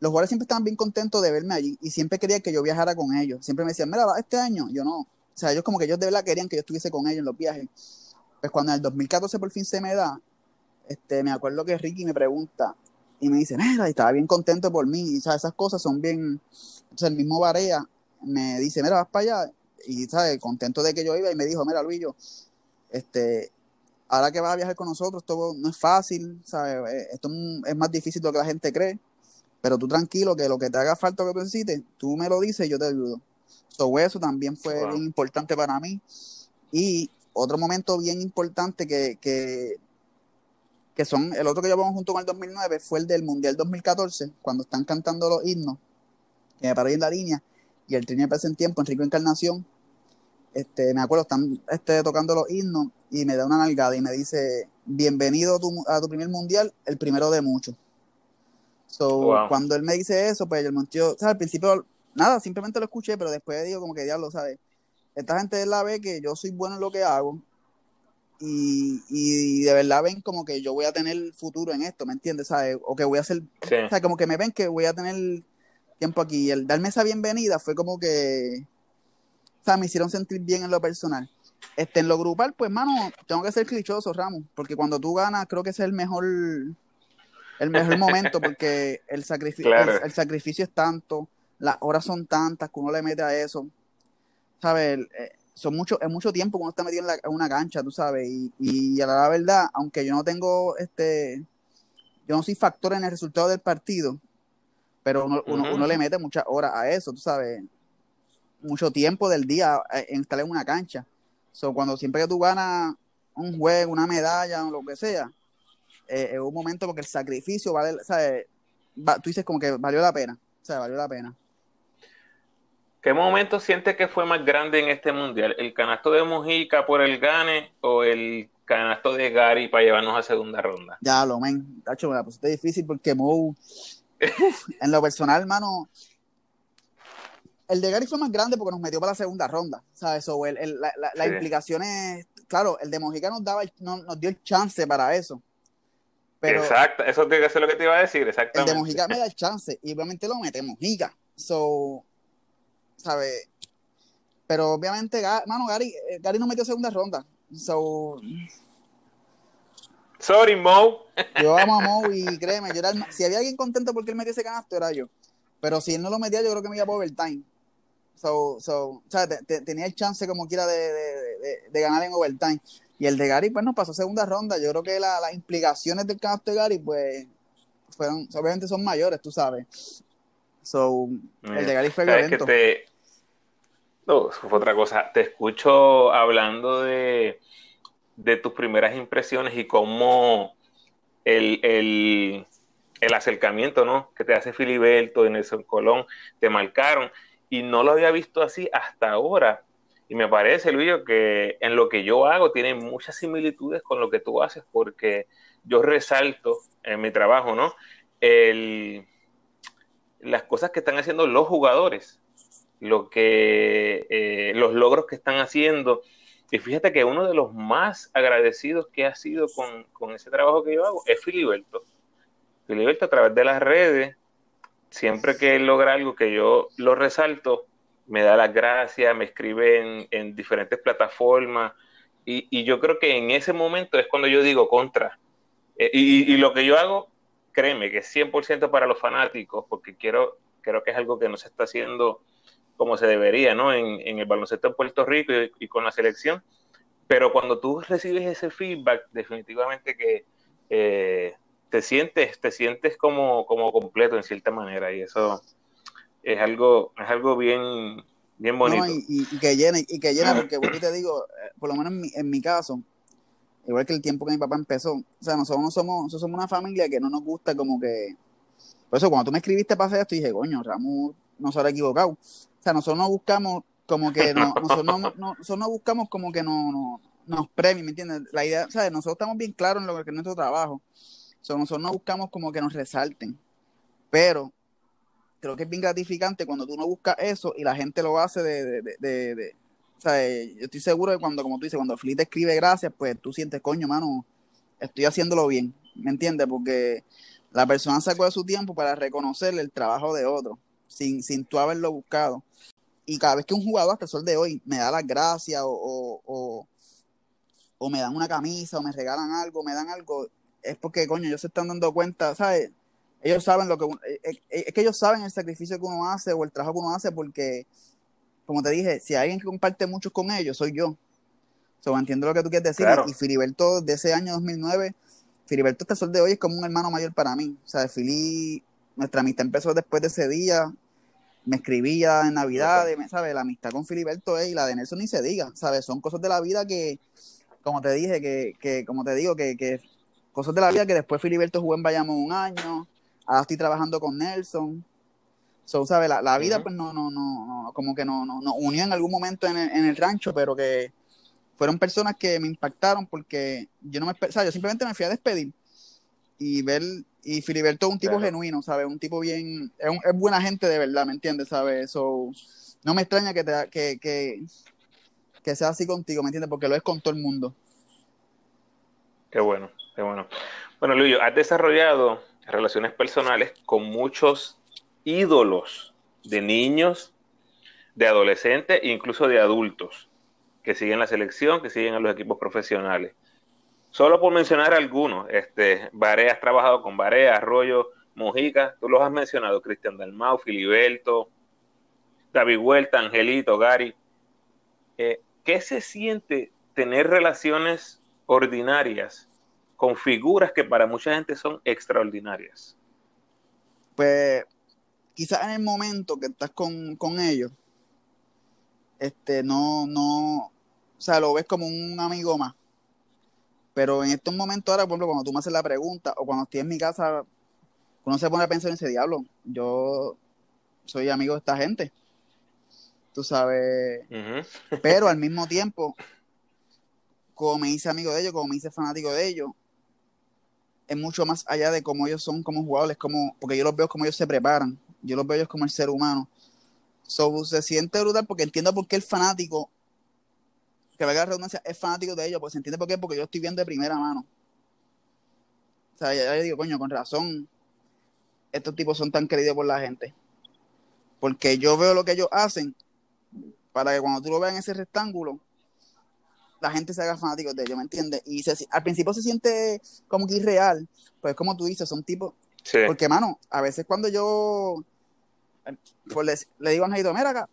Los jugadores siempre estaban bien contentos de verme allí y siempre querían que yo viajara con ellos. Siempre me decían, mira, va este año. Yo no. O sea, ellos como que ellos de verdad querían que yo estuviese con ellos en los viajes. Pues cuando en el 2014 por fin se me da, este, me acuerdo que Ricky me pregunta y me dice, mira, estaba bien contento por mí. Y esas cosas son bien. Entonces el mismo Barea me dice, mira, vas para allá y ¿sabes? contento de que yo iba y me dijo, mira Luis, yo, este, ahora que vas a viajar con nosotros, todo no es fácil, ¿sabes? Eh, esto es más difícil de lo que la gente cree, pero tú tranquilo, que lo que te haga falta o que tú necesites, tú me lo dices y yo te ayudo. So, eso también fue bien importante para mí. Y otro momento bien importante que, que, que son, el otro que llevamos junto con el 2009 fue el del Mundial 2014, cuando están cantando los himnos, que me paré en la línea, y el trineo en tiempo, Enrico Encarnación, este, me acuerdo, están este, tocando los himnos y me da una nalgada y me dice, bienvenido a tu, primer mundial, el primero de muchos. So, cuando él me dice eso, pues el montillo, o sea, al principio, nada, simplemente lo escuché, pero después digo como que diablo, ¿sabes? Esta gente la ve que yo soy bueno en lo que hago y, y de verdad ven como que yo voy a tener futuro en esto, ¿me entiendes? ¿Sabes? O que voy a hacer, o sea, como que me ven que voy a tener tiempo aquí. Y el darme esa bienvenida fue como que, o sea, me hicieron sentir bien en lo personal. Este, en lo grupal, pues, mano, tengo que ser clichoso, Ramos, porque cuando tú ganas, creo que es el mejor, el mejor momento, porque el, sacrificio el, sacrificio es tanto, las horas son tantas que uno le mete a eso. ¿Sabes? Eh, son mucho, es mucho tiempo que uno está metido en, una cancha, tú sabes, y, y a la verdad, aunque yo no tengo, este, yo no soy factor en el resultado del partido, pero uno, uno, le mete muchas horas a eso, tú sabes, mucho tiempo del día en estar en una cancha. So, cuando siempre que tú ganas un juego, una medalla o lo que sea, eh, es un momento porque el sacrificio vale, ¿sabes? tú dices como que valió la pena, o sea, valió la pena. ¿Qué momento sientes que fue más grande en este mundial? ¿El canasto de Mujica por el gane o el canasto de Gary para llevarnos a segunda ronda? Ya, lo men, tacho, me la pusiste difícil porque Mou en lo personal, hermano, el de Gary fue más grande porque nos metió para la segunda ronda, ¿sabes? O el, la, implicación es claro, el de Mojica nos, daba, nos dio el chance para eso. Exacto, eso ser lo que te iba a decir, exactamente. El de Mojica me da el chance y obviamente lo mete Mojica. So, ¿sabes? Pero obviamente, mano, Gary, eh, Gary no metió segunda ronda. So. Sorry, Mo. Yo amo a Mo y créeme, yo era si había alguien contento porque él metió ese canasto, era yo. Pero si él no lo metía, yo creo que me iba por overtime. So, so, o sea, tenía el chance como quiera de, de, de, ganar en overtime. Y el de Gary, pues nos pasó segunda ronda. Yo creo que las implicaciones del canasto de Gary, pues, fueron, obviamente son mayores, tú sabes. So, el de Gary fue violento. No, fue otra cosa. Te escucho hablando de, de tus primeras impresiones y cómo el, el, el, acercamiento ¿no? que te hace Filiberto y Nelson Colón te marcaron. Y no lo había visto así hasta ahora. Y me parece, Luis, que en lo que yo hago tiene muchas similitudes con lo que tú haces, porque yo resalto en mi trabajo, ¿no? El, las cosas que están haciendo los jugadores, lo que, eh, los logros que están haciendo. Y fíjate que uno de los más agradecidos que ha sido con, con ese trabajo que yo hago es Filiberto. Filiberto a través de las redes, siempre que él logra algo que yo lo resalto, me da las gracias, me escribe en, diferentes plataformas. Y, yo creo que en ese momento es cuando yo digo contra. Eh, y, lo que yo hago, créeme que es 100% para los fanáticos, porque quiero, creo que es algo que no se está haciendo como se debería, ¿no? En, el baloncesto en Puerto Rico y, con la selección. Pero cuando tú recibes ese feedback, definitivamente que eh, te sientes, te sientes como, como completo en cierta manera. Y eso, es algo, es algo bien, bien bonito. y, que llena, y que llena, porque bueno, te digo, eh, por lo menos en mi, en mi caso, igual que el tiempo que mi papá empezó, o sea, nosotros no somos, nosotros somos una familia que no nos gusta como que, por eso cuando tú me escribiste para hacer esto, dije, coño, Ramón no se habrá equivocado. O sea, nosotros no buscamos como que no, nosotros no, nosotros no buscamos como que no, no nos premien, ¿me entiendes? La idea, o sea, nosotros estamos bien claros en lo que es nuestro trabajo. O sea, nosotros no buscamos como que nos resalten. Pero creo que es bien gratificante cuando tú no buscas eso y la gente lo hace de, de, de, o sea, yo estoy seguro de cuando, como tú dices, cuando Felipe te escribe gracias, pues tú sientes, coño, mano, estoy haciéndolo bien, ¿me entiendes? Porque la persona sacó de su tiempo para reconocer el trabajo de otro, sin, sin tú haberlo buscado. Y cada vez que un jugador hasta el sol de hoy me da las gracias o, o, o me dan una camisa o me regalan algo, me dan algo, es porque, coño, ellos se están dando cuenta, ¿sabes? ellos saben lo que eh, eh, eh, es que ellos saben el sacrificio que uno hace o el trabajo que uno hace porque como te dije si hay alguien que comparte mucho con ellos soy yo so, entiendo lo que tú quieres decir y Filiberto de ese año 2009 Filiberto el sol de hoy es como un hermano mayor para mí o sea Fili nuestra amistad empezó después de ese día me escribía en Navidad, ¿sabes? La amistad con Filiberto es y la de Nelson ni se diga, ¿sabes? Son cosas de la vida que, como te dije, que, que como te digo, que, que cosas de la vida que después Filiberto jugó en Bayamón un año, ahora estoy trabajando con Nelson. So, ¿sabes? La, la vida, pues no, no, no, como que no, no, unió en algún momento en el, en el, rancho, pero que fueron personas que me impactaron porque yo no me, o sea, yo simplemente me fui a despedir y ver, y Filiberto es un tipo genuino, ¿sabes? Un tipo bien, es, es, buena gente de verdad, ¿me entiendes? ¿Sabes? So, no me extraña que, te, que, que, que sea así contigo, ¿me entiendes? Porque lo es con todo el mundo. Qué bueno, qué bueno. Bueno, Luis, has desarrollado relaciones personales con muchos ídolos de niños, de adolescentes e incluso de adultos que siguen la selección, que siguen a los equipos profesionales. Solo por mencionar algunos, este, Barea, has trabajado con Barea, Arroyo, Mojica, tú los has mencionado, Cristian Dalmau, Filiberto, David Huerta, Angelito, Gary. Eh, ¿Qué se siente tener relaciones ordinarias con figuras que para mucha gente son extraordinarias. Pues quizás en el momento que estás con, ellos, este, no, no, o sea, lo ves como un amigo más. Pero en estos momentos ahora, por ejemplo, cuando tú me haces la pregunta o cuando estoy en mi casa, uno se pone a pensar en ese diablo. Yo soy amigo de esta gente. Tú sabes. Pero al mismo tiempo, como me hice amigo de ellos, como me hice fanático de ellos, es mucho más allá de cómo ellos son como jugadores, como, porque yo los veo como ellos se preparan, yo los veo ellos como el ser humano. So, se siente brutal porque entiendo por qué el fanático que valga la redundancia, es fanático de ellos, pues se entiende por qué, porque yo estoy viendo de primera mano. O sea, ya, ya digo, coño, con razón, estos tipos son tan queridos por la gente. Porque yo veo lo que ellos hacen para que cuando tú lo veas en ese rectángulo, la gente se haga fanático de ellos, ¿me entiendes? Y al principio se siente como que irreal, pues como tú dices, son tipos... Porque, mano, a veces cuando yo pues le, digo a Angelito, mira acá,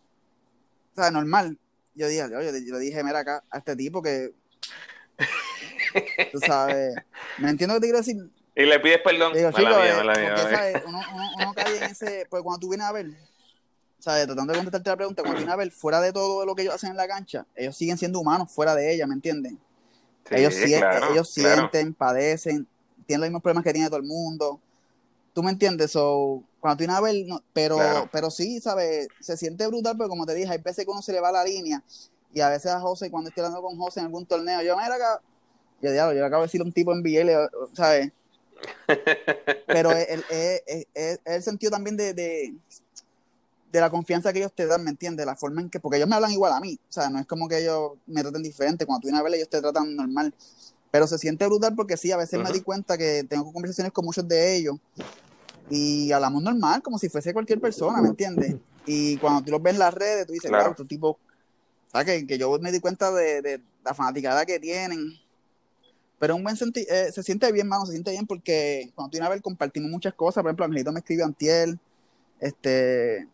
o sea, normal, yo dije, yo, le dije, mira acá, a este tipo que, tú sabes, ¿me entiendo que te quiero decir? Y le pides perdón. Digo, chico, mía, mía, porque, ¿sabes? Uno, uno, cae en ese, pues cuando tú vienes a ver, ¿sabes? Tratando de contestarte la pregunta, cuando vienes a ver, fuera de todo lo que ellos hacen en la cancha, ellos siguen siendo humanos fuera de ella, ¿me entienden? ellos, ellos sienten, padecen, tienen los mismos problemas que tiene todo el mundo. ¿Tú me entiendes? So, cuando tú vienes a ver, pero, pero sí, ¿sabes? Se siente brutal, pero como te dije, hay veces que uno se le va la línea. Y a veces a José, cuando estoy hablando con José en algún torneo, yo, mira acá, yo, diablo, yo acabo de decir un tipo en BL, ¿sabes? Pero es, el sentido también de, de, la confianza que ellos te dan, ¿me entiendes? La forma en que, porque ellos me hablan igual a mí, o sea, no es como que ellos me traten diferente, cuando tú vienes a verle ellos te tratan normal, pero se siente brutal porque sí, a veces me di cuenta que tengo conversaciones con muchos de ellos y hablamos normal, como si fuese cualquier persona, ¿me entiendes? Y cuando tú los ves en las redes, tú dices, claro, tu tipo, ¿sabes? Que, yo me di cuenta de, de la fanaticada que tienen, pero un buen senti eh, se siente bien, mano, se siente bien porque cuando tú vienes a ver compartimos muchas cosas. Por ejemplo, Angelito me escribió antiel, este,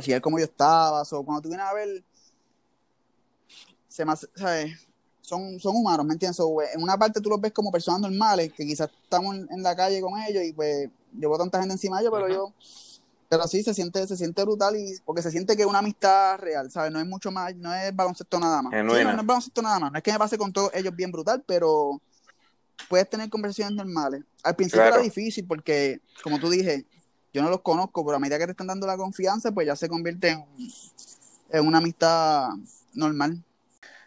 para ver cómo yo estaba. O cuando tú vienes a ver, se más, ¿sabes? Son, son humanos, ¿me entiendes? en una parte tú los ves como personas normales, que quizás estamos en, la calle con ellos y pues llevo tanta gente encima de ellos, pero yo pero sí se siente se siente brutal y porque se siente que es una amistad real sabes no es mucho más no es baloncesto nada más no, no, es baloncesto nada más no es que me pase con todos ellos bien brutal pero puedes tener conversaciones normales. Al principio era difícil porque, como tú dije, yo no los conozco, pero a medida que te están dando la confianza, pues ya se convierte en, una amistad normal.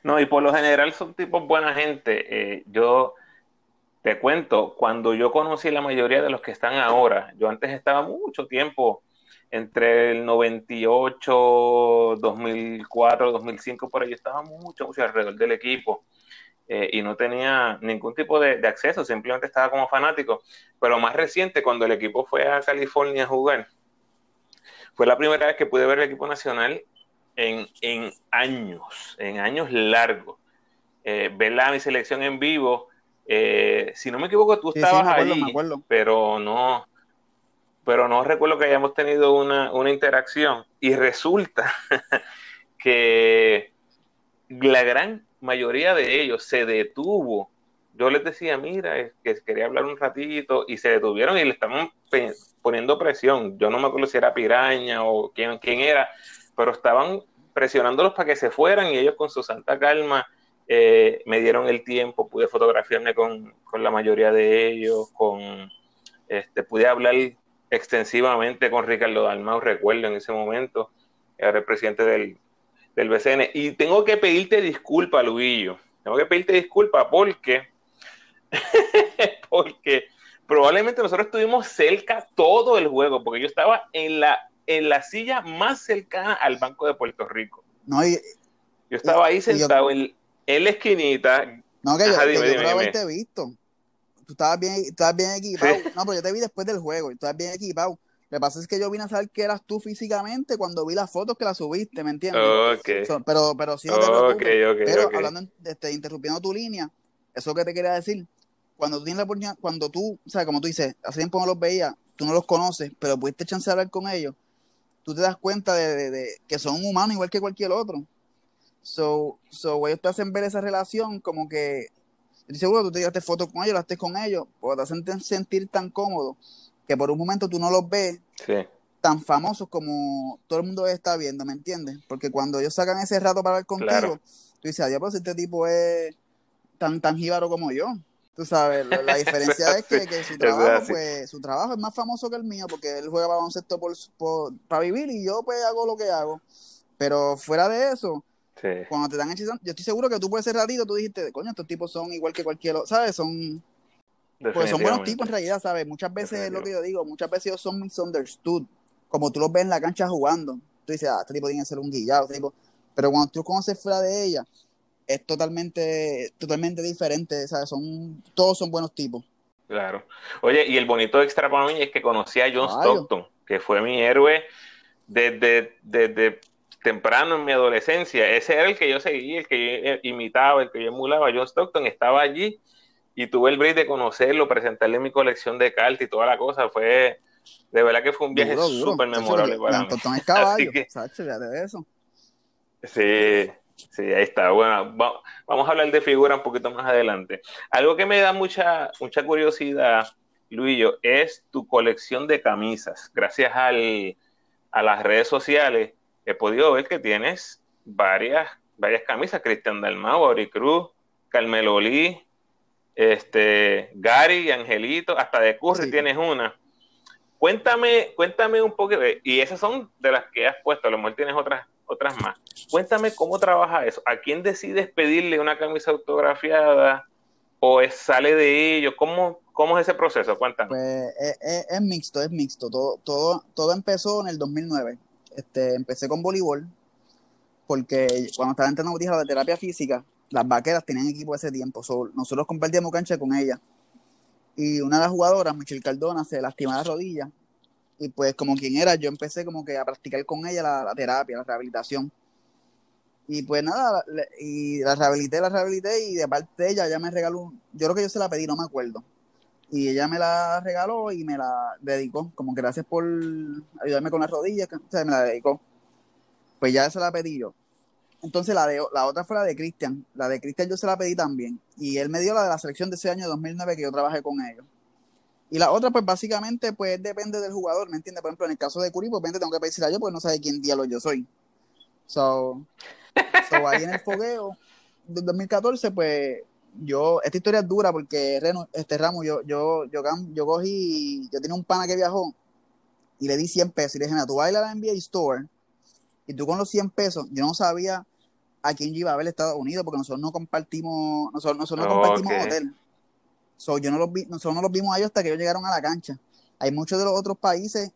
No, y por lo general son tipos buena gente. Eh, yo te cuento, cuando yo conocí la mayoría de los que están ahora, yo antes estaba mucho tiempo, entre el 98, 2004, 2005, por ahí estaba mucho, mucho alrededor del equipo. Eh, y no tenía ningún tipo de, acceso, simplemente estaba como fanático. Pero más reciente, cuando el equipo fue a California a jugar, fue la primera vez que pude ver el equipo nacional en, años, en años largos. Eh, ver la mi selección en vivo, eh, si no me equivoco, tú estabas ahí, pero no, pero no recuerdo que hayamos tenido una, una interacción. Y resulta que la gran mayoría de ellos se detuvo. Yo les decía, mira, que quería hablar un ratito y se detuvieron y le estaban poniendo presión. Yo no me acuerdo si era Piraña o quién, quién era, pero estaban presionándolos para que se fueran y ellos con su santa calma eh, me dieron el tiempo, pude fotografiarme con, la mayoría de ellos, con este, pude hablar extensivamente con Ricardo Dalmau, recuerdo en ese momento, era el presidente del, del BCN. Y tengo que pedirte disculpa, Luillo. Tengo que pedirte disculpa porque, porque probablemente nosotros estuvimos cerca todo el juego, porque yo estaba en la, en la silla más cercana al Banco de Puerto Rico. No, yo estaba ahí sentado en, la esquinita. No, que yo, Ajá, haberte visto. Tú estabas bien, estabas bien equipado. No, pero yo te vi después del juego. Tú estabas bien equipado. Lo que pasa es que yo vine a saber que eras tú físicamente cuando vi las fotos que las subiste, ¿me entiendes? pero, pero sí, no te preocupes. pero hablando, este, interrumpiendo tu línea, eso que te quería decir, cuando tú tienes la oportunidad, cuando tú, o sea, como tú dices, hace tiempo no los veías, tú no los conoces, pero pudiste chance de hablar con ellos, tú te das cuenta de, que son humanos igual que cualquier otro. So, so ellos te hacen ver esa relación como que, estoy seguro que tú te llevaste fotos con ellos, las estés con ellos, porque te hacen sentir tan cómodo que por un momento tú no los ves tan famosos como todo el mundo está viendo, ¿me entiendes? Porque cuando ellos sacan ese rato para ver contigo, tú dices, adiós, pues este tipo es tan, tan jíbaro como yo. Tú sabes, la, diferencia es que, su trabajo, pues, su trabajo es más famoso que el mío, porque él juega baloncesto por, por, para vivir y yo pues hago lo que hago. Pero fuera de eso, cuando te dan hechizando, yo estoy seguro que tú puedes ser ratito, tú dijiste, coño, estos tipos son igual que cualquier otro, ¿sabes? Son pues son buenos tipos en realidad, ¿sabes? Muchas veces es lo que yo digo, muchas veces ellos son misunderstood. Como tú los ves en la cancha jugando, tú dices, ah, este tipo tiene que ser un guillado, este tipo. Pero cuando tú conoces fuera de ella, es totalmente, totalmente diferente, ¿sabes? Son, todos son buenos tipos. Claro. Oye, y el bonito extra para mí es que conocí a John Stockton, que fue mi héroe desde, desde temprano en mi adolescencia. Ese era el que yo seguía, el que yo imitaba, el que yo emulaba. John Stockton estaba allí y tuve el break de conocerlo, presentarle mi colección de cartas y toda la cosa. Fue, de verdad que fue un viaje súper memorable para mí. Es caballo, de eso. Sí, sí, ahí está. Bueno, vamos a hablar de figura un poquito más adelante. Algo que me da mucha, mucha curiosidad, Luillo, es tu colección de camisas. Gracias al, a las redes sociales he podido ver que tienes varias, varias camisas. Cristian Dalmau, Auri Cruz, Carmelo Lee, este, Gary y Angelito, hasta de Curry tienes una. Cuéntame, cuéntame un poco, y esas son de las que has puesto, a lo mejor tienes otras, otras más. Cuéntame cómo trabaja eso. ¿A quién decides pedirle una camisa autografiada o sale de ellos? ¿Cómo, ¿Cómo es ese proceso? Cuéntame. Pues es, es, mixto, es mixto. Todo, todo, todo empezó en el 2009. Este, empecé con voleibol porque cuando estaba entrenando de terapia física, las vaqueras tenían equipo ese tiempo. nosotros compartíamos cancha con ella. Y una de las jugadoras, Michelle Cardona, se lastimó la rodilla. Y pues como quien era, yo empecé como que a practicar con ella la, terapia, la rehabilitación. Y pues nada, y la rehabilité, la rehabilité y de parte de ella, ella me regaló, yo creo que yo se la pedí, no me acuerdo. Y ella me la regaló y me la dedicó, como que gracias por ayudarme con la rodilla, o sea, me la dedicó. Pues ya se la pedí yo. Entonces la, de, la otra fue la de Cristian. La de Cristian yo se la pedí también. Y él me dio la de la selección de ese año 2009 que yo trabajé con ellos. Y la otra, pues básicamente, pues depende del jugador, ¿me entiendes? Por ejemplo, en el caso de Curi, pues tengo que pedirle a yo porque no sabe quién diablo yo soy. So, so ahí en el fogueo del 2014, pues yo, esta historia es dura porque este ramo, yo, yo, yo, yo cogí, yo tenía un pana que viajó y le di 100 pesos y le dije, mira, tú bailas a la NBA Store y tú con los 100 pesos, yo no sabía a quién yo iba a ver Estados Unidos, porque nosotros no compartimos, nosotros, nosotros no compartimos hotel. So, yo no los vi, nosotros no los vimos a ellos hasta que ellos llegaron a la cancha. Hay muchos de los otros países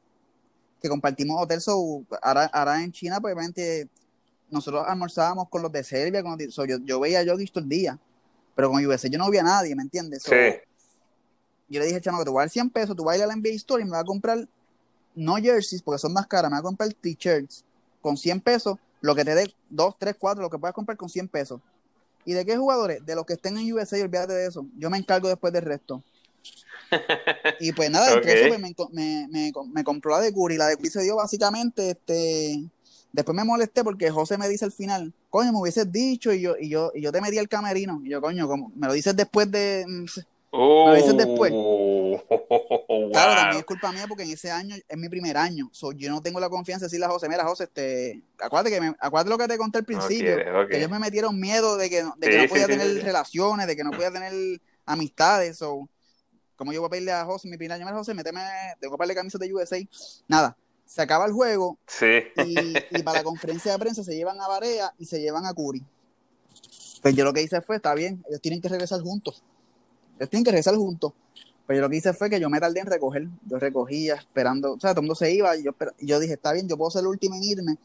que compartimos hotel, so, ahora, en China, pues obviamente nosotros almorzábamos con los de Serbia, con yo, yo, veía a Jokic todo el día, pero con USA yo no veía a nadie, ¿me entiendes? Yo le dije, chamo, que te voy a dar 100 pesos, tú vas a ir a la NBA Store y me vas a comprar, no jerseys, porque son más caras, me vas a comprar t-shirts con 100 pesos, lo que te dé 2, 3, 4, lo que puedas comprar con 100 pesos. ¿Y de qué jugadores? De los que estén en USA, olvídate de eso. Yo me encargo después del resto. y pues nada, entre eso pues, me, me, me, compró la de Curry. La de Curry se dio básicamente, este, después me molesté porque José me dice al final, coño, me hubieses dicho y yo, y yo, y yo te metí el camerino. Y yo, coño, como, me lo dices después de, me lo dices después. Claro, también es culpa mía porque en ese año es mi primer año. yo no tengo la confianza de decirle a José, mira, José, este, acuérdate, que me, acuérdate lo que te conté al principio, que ellos me metieron miedo de que, de que no podía tener relaciones, de que no podía tener amistades. o como yo voy a pedirle a José, mi primer año, mira, José, méteme, tengo que pagarle camisas de USA. Nada, se acaba el juego y, y, para la conferencia de prensa se llevan a Barea y se llevan a Curi. Pues yo lo que hice fue, está bien, ellos tienen que regresar juntos. Tienen que regresar juntos. Pero yo lo que hice fue que yo me tardé en recoger. Yo recogía esperando, o sea, todo el mundo se iba y yo, yo dije, está bien, yo puedo ser el último en irme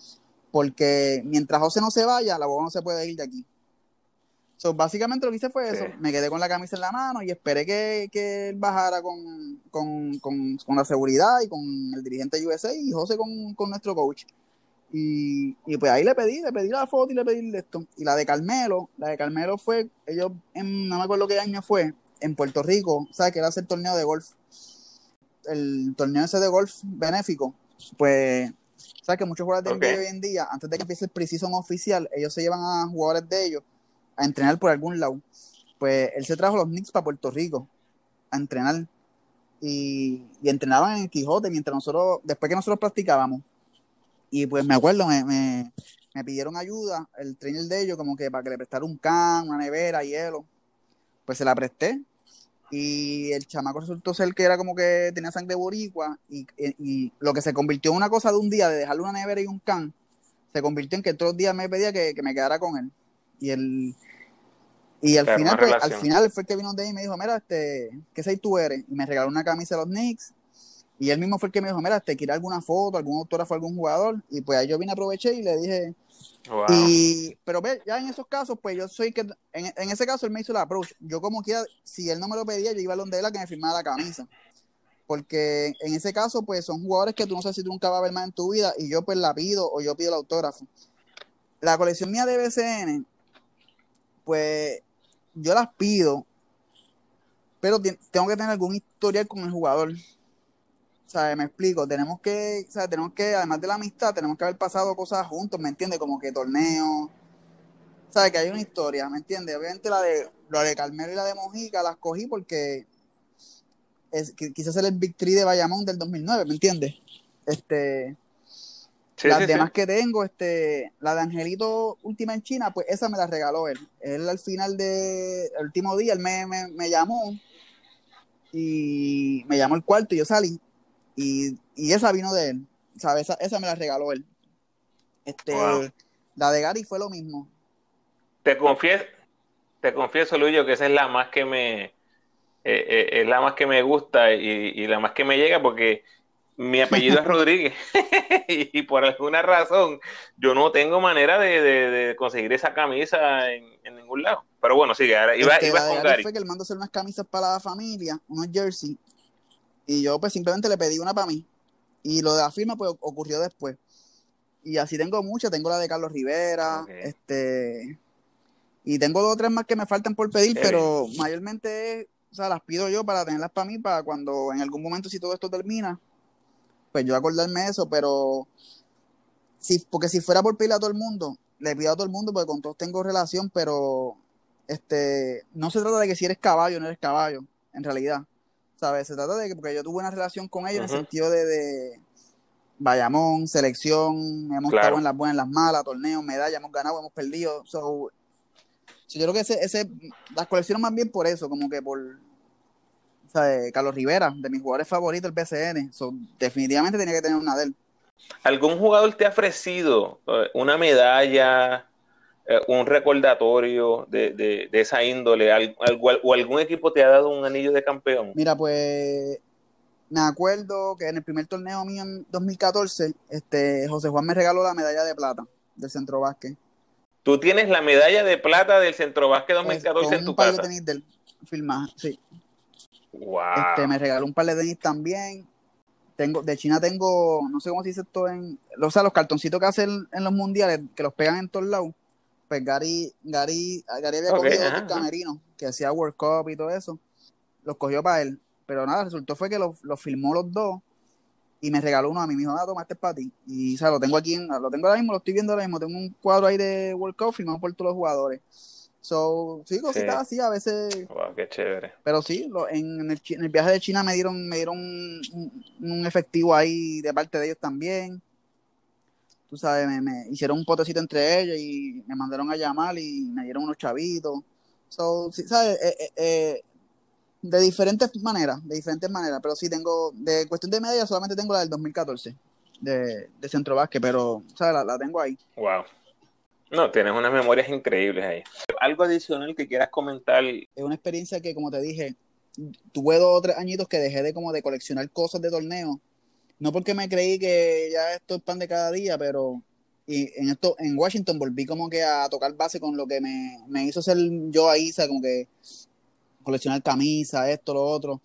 porque mientras José no se vaya, la boba no se puede ir de aquí. So, básicamente lo que hice fue eso. Me quedé con la camisa en la mano y esperé que, que él bajara con, con, con, con, la seguridad y con el dirigente USA y José con, con nuestro coach. Y, y, pues ahí le pedí, le pedí la foto y le pedí esto. Y la de Carmelo, la de Carmelo fue, ellos, en, no me acuerdo qué año fue, en Puerto Rico, ¿sabes? Que era hacer torneo de golf. El torneo ese de golf benéfico, pues, ¿sabes? Que muchos jugadores de hoy en día, antes de que empiece el precision oficial, ellos se llevan a jugadores de ellos a entrenar por algún lado. Pues él se trajo los Knicks para Puerto Rico a entrenar. Y, y, entrenaban en el Quijote mientras nosotros, después que nosotros practicábamos. Y pues me acuerdo, me, me, me pidieron ayuda, el trainer de ellos, como que para que le prestara un can, una nevera, hielo pues se la presté. Y el chamaco resultó ser que era como que tenía sangre boricua y, y, lo que se convirtió en una cosa de un día de dejarle una nevera y un can se convirtió en que todos los días me pedía que, me quedara con él. Y el y al final pues, al final fue el que vino de ahí y me dijo mira este qué sei tú eres y me regaló una camisa de los Knicks. Y él mismo fue el que me dijo mira te quiere alguna foto algún autógrafo algún jugador. Y pues ahí yo vine aproveché y le dije Y, pero ve, ya en esos casos, pues yo soy que, en, en, ese caso él me hizo la approach. Yo como quiera, si él no me lo pedía, yo iba a donde él a que me firmara la camisa. Porque en ese caso, pues son jugadores que tú no sabes si tú nunca vas a ver más en tu vida y yo pues la pido o yo pido el autógrafo. La colección mía de BCN, pues yo las pido, pero tengo que tener algún historial con el jugador. Sea, me explico, tenemos que, o sea, tenemos que, además de la amistad, tenemos que haber pasado cosas juntos, ¿me entiendes? Como que torneos, ¿sabes? Que hay una historia, ¿me entiendes? Obviamente la de, la de Carmelo y la de Mojica las cogí porque es, quise hacer el Big de Bayamón del 2009, ¿me entiendes? Este, las demás que tengo, este, la de Angelito Última en China, pues esa me la regaló él. Él al final del último día, él me, me, me llamó y me llamó el cuarto y yo salí y, y esa vino de él, ¿sabes? Esa, esa me la regaló él. Este, La de Gary fue lo mismo. Te confieso, te confieso, Luis, que esa es la más que me, eh, eh, es la más que me gusta y, y, la más que me llega porque mi apellido es Rodríguez y, por alguna razón yo no tengo manera de, de, conseguir esa camisa en, en, ningún lado. Pero bueno, sí, iba, este, iba con Gary. fue que él mandó hacer unas camisas para la familia, unos jersey, y yo pues simplemente le pedí una para mí. Y lo de la firma pues ocurrió después. Y así tengo muchas, tengo la de Carlos Rivera, este y tengo dos o tres más que me faltan por pedir, pero mayormente, o sea, las pido yo para tenerlas para mí, para cuando en algún momento si todo esto termina, pues yo acordarme de eso, pero si, porque si fuera por pedirle a todo el mundo, le pido a todo el mundo porque con todos tengo relación, pero este no se trata de que si eres caballo o no eres caballo, en realidad. ¿Sabes? Se trata de que, porque yo tuve una relación con ellos en el sentido de, de Bayamón, selección, hemos estado en las buenas, en las malas, torneos, medallas, hemos ganado, hemos perdido. So, yo creo que ese, ese, las colecciono más bien por eso, como que por, ¿sabes? Carlos Rivera, de mis jugadores favoritos, el PCN. So, definitivamente tenía que tener una de él. ¿Algún jugador te ha ofrecido eh, una medalla, eh, un recordatorio de, de, de esa índole? o algún equipo te ha dado un anillo de campeón? Mira, pues me acuerdo que en el primer torneo mío en 2014, este, José Juan me regaló la medalla de plata del centro básquet. Tú tienes la medalla de plata del centro básquet 2014 pues, en tu un par de tenis del filmar, sí. Wow. Este, me regaló un par de tenis también. Tengo, de China tengo, no sé cómo se dice esto en, o sea, los cartoncitos que hacen en los mundiales, que los pegan en todos lados pues Gary, Gary, Gary había cogido otro camerino que hacía World Cup y todo eso, los cogió para él, pero nada, resultó fue que los lo filmó los dos y me regaló uno a mí, me dijo, ah, toma este para ti, y o sea, lo tengo aquí, lo tengo ahora mismo, lo estoy viendo ahora mismo, tengo un cuadro ahí de World Cup filmado por todos los jugadores. So, sí, cositas así a veces. Wow, qué chévere. Pero sí, lo, en, el, en, el, viaje de China me dieron, me dieron un, un, efectivo ahí de parte de ellos también tú sabes, me, hicieron un potecito entre ellos y me mandaron a llamar y me dieron unos chavitos. So, ¿sabes? Eh, eh, eh, de diferentes maneras, de diferentes maneras, pero sí tengo, de cuestión de medalla solamente tengo la del 2014 de, de Centro pero, ¿sabes? La, la tengo ahí. Wow. No, tienes unas memorias increíbles ahí. ¿Algo adicional que quieras comentar? Es una experiencia que, como te dije, tuve dos o tres añitos que dejé de como de coleccionar cosas de torneo no porque me creí que ya esto es pan de cada día, pero y en esto en Washington volví como que a tocar base con lo que me, me hizo ser yo ahí, o como que coleccionar camisas, esto, lo otro,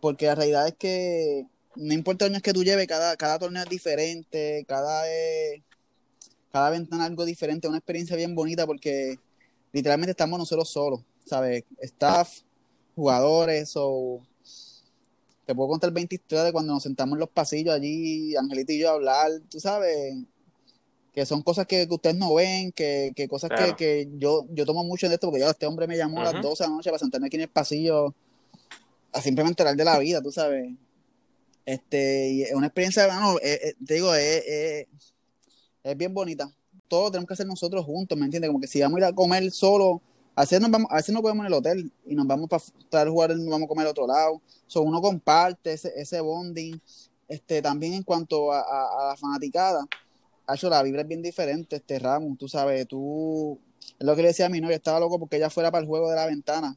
porque la realidad es que no importa el año que tú lleves, cada, cada torneo es diferente, cada, eh, cada ventana algo diferente, una experiencia bien bonita porque literalmente estamos nosotros solos, ¿sabes? Staff, jugadores, o te puedo contar 20 historias de cuando nos sentamos en los pasillos allí, Angelita y yo a hablar, tú sabes, que son cosas que, ustedes no ven, que, que cosas que, que, yo, yo tomo mucho de esto, porque yo, este hombre me llamó a las 12 de la noche para sentarme aquí en el pasillo a simplemente hablar de la vida, tú sabes. Este, y es una experiencia, bueno, eh, eh, te digo, es, es bien bonita. Todo tenemos que hacer nosotros juntos, ¿me entiendes? Como que si vamos a ir a comer solo, a veces, nos vamos, a veces no podemos en el hotel y nos vamos para jugar, nos vamos a comer a otro lado. So, uno comparte ese, ese bonding. Este, también en cuanto a, a, la fanaticada, hecho la vibra es bien diferente, este Ramos, tú sabes, tú, es lo que le decía a mi novia, estaba loco porque ella fuera para el juego de la ventana,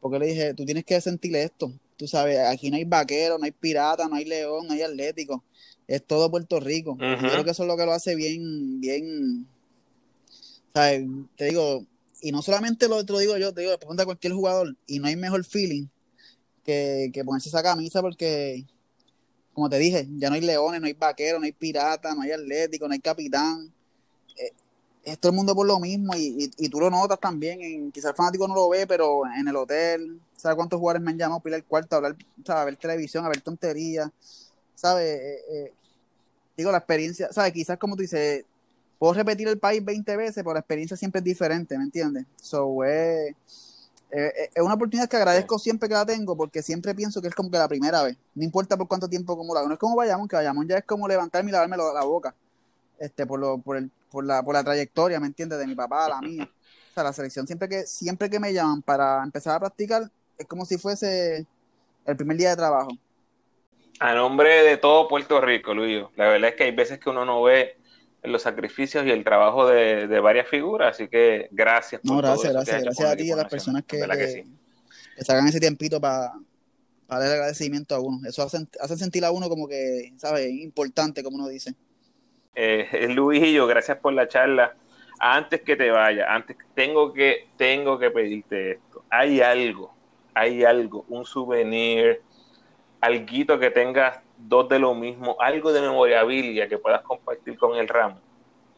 porque le dije, tú tienes que sentir esto, tú sabes, aquí no hay vaquero, no hay pirata, no hay león, no hay atlético, es todo Puerto Rico, yo creo que eso es lo que lo hace bien, bien, ¿Sabes? Te digo, y no solamente lo, te lo digo yo, te digo, pregunta a cualquier jugador, y no hay mejor feeling que, que ponerse esa camisa porque, como te dije, ya no hay leones, no hay vaqueros, no hay piratas, no hay atlético, no hay capitán. Eh, es todo el mundo por lo mismo y, y, tú lo notas también. Quizás el fanático no lo ve, pero en el hotel, ¿sabes cuántos jugadores me han llamado ir al cuarto a hablar, a ver televisión, a ver tonterías? ¿Sabes? Eh, eh, digo, la experiencia, ¿sabes? Quizás como tú dices, puedo repetir el país 20 veces, pero la experiencia siempre es diferente, ¿me entiendes? So, eh, es una oportunidad que agradezco siempre que la tengo, porque siempre pienso que es como que la primera vez. No importa por cuánto tiempo como la hago. No es como vayamos, que vayamos ya es como levantarme y lavarme la boca. Este, por, lo, por, el, por, la, por la trayectoria, ¿me entiendes? De mi papá a la mía. O sea, la selección, siempre que, siempre que me llaman para empezar a practicar, es como si fuese el primer día de trabajo. A nombre de todo Puerto Rico, Luis, la verdad es que hay veces que uno no ve los sacrificios y el trabajo de, varias figuras, así que gracias. Por no, gracias, gracias, gracias a ti y a las personas que, que, sacan ese tiempito para darle el agradecimiento a uno. Eso hace, hace, sentir a uno como que, ¿sabes? Importante, como uno dice. Eh, Luis y yo, gracias por la charla. Antes que te vaya, antes tengo que, tengo que pedirte esto. Hay algo, hay algo, un souvenir, alguito que tengas dos de lo mismo, algo de memorabilia que puedas compartir con el ramo.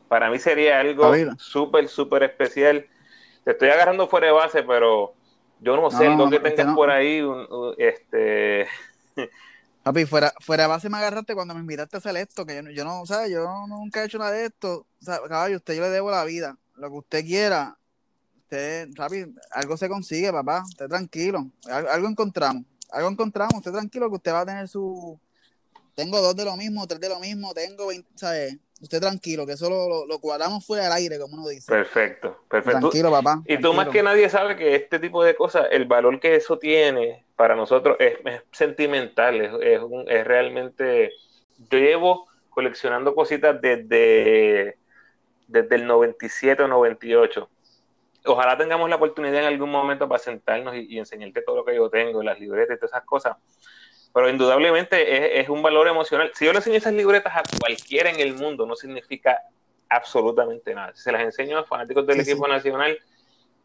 Para mí sería algo súper, súper especial. Te estoy agarrando fuera de base, pero yo no sé, algo que tengas por ahí, este... Papi, fuera, fuera de base me agarraste cuando me invitaste a hacer esto, que yo, no, o sea, yo nunca he hecho nada de esto. O sea, caballo, usted yo le debo la vida. Lo que usted quiera, usted, papi, algo se consigue, papá. Usted tranquilo. algo encontramos. Algo encontramos. Usted tranquilo que usted va a tener su, tengo dos de lo mismo, tres de lo mismo, tengo 20, ¿sabes? Usted tranquilo, que eso lo, cuadramos fuera del aire, como uno dice. Perfecto, perfecto. Tranquilo, papá. Y tú más que nadie sabe que este tipo de cosas, el valor que eso tiene para nosotros es, sentimental, es, es, realmente... Yo llevo coleccionando cositas desde, desde el 97 o 98. Ojalá tengamos la oportunidad en algún momento para sentarnos y, y enseñarte todo lo que yo tengo, las libretas y todas esas cosas pero indudablemente es, un valor emocional. Si yo le enseño esas libretas a cualquiera en el mundo, no significa absolutamente nada. Si se las enseño a fanáticos del equipo nacional,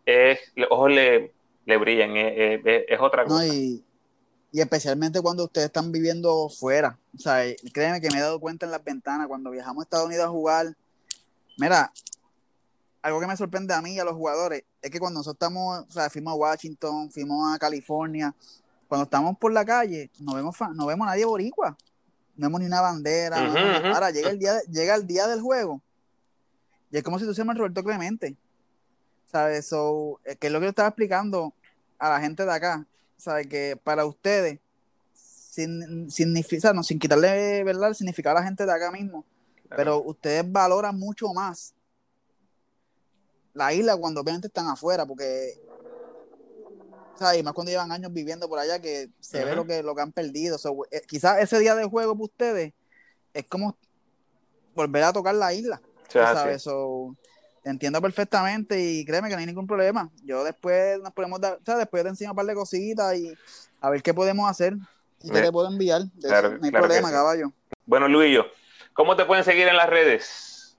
es, los ojos le, le brillan, es, otra cosa. y, especialmente cuando ustedes están viviendo fuera. O sea, créeme que me he dado cuenta en las ventanas, cuando viajamos a Estados Unidos a jugar, mira, algo que me sorprende a mí y a los jugadores es que cuando nosotros estamos, o sea, fuimos a Washington, fuimos a California, cuando estamos por la calle, no vemos, no vemos a nadie boricua. No vemos ni una bandera. Ahora llega el, día, llega el día del juego. Y es como si tú seas Roberto Clemente. ¿Sabes? So, eh, que es lo que yo estaba explicando a la gente de acá. ¿Sabes? Que para ustedes, sin, significa, no, sin quitarle ¿verdad? el significado a la gente de acá mismo, pero ustedes valoran mucho más la isla cuando obviamente están afuera, porque y más cuando llevan años viviendo por allá que se ve lo que, lo que han perdido. Eh, quizás ese día de juego para ustedes es como volver a tocar la isla. ¿sabes? te entiendo perfectamente y créeme que no hay ningún problema. Yo después nos podemos dar, o sea, después te enseño un par de cositas y a ver qué podemos hacer y qué te puedo enviar. no hay problema, caballo. Bueno, Luillo, ¿cómo te pueden seguir en las redes?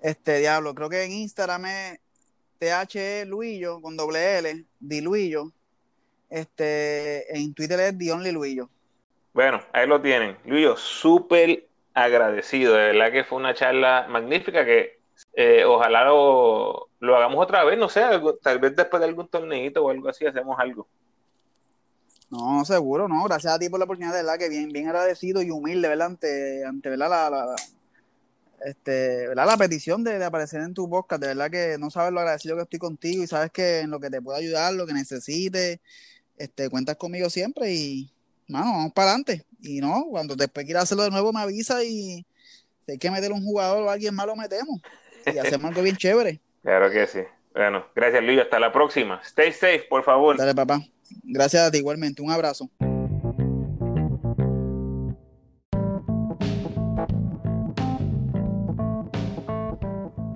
Este diablo, creo que en Instagram es THE Luillo con doble L, Di Luillo. Este, en Twitter es The Only Luillo. Bueno, ahí lo tienen. Luillo, súper agradecido. De verdad que fue una charla magnífica que eh, ojalá lo, hagamos otra vez. No sé, tal vez después de algún torneito o algo así hacemos algo. No, seguro, no. Gracias a ti por la oportunidad, de verdad que bien, bien agradecido y humilde, ¿verdad? Ante, ante ¿verdad? la, este, ¿verdad? La petición de, aparecer en tu podcast, de verdad que no sabes lo agradecido que estoy contigo y sabes que en lo que te puedo ayudar, lo que necesites, este, cuentas conmigo siempre y, mano, vamos para adelante. Y no, cuando después quieras hacerlo de nuevo me avisa y si hay que meter un jugador o alguien más lo metemos y hacemos algo bien chévere. Claro que sí. Bueno, gracias Luis, hasta la próxima. Stay safe, por favor. Dale, papá. Gracias a ti igualmente. Un abrazo.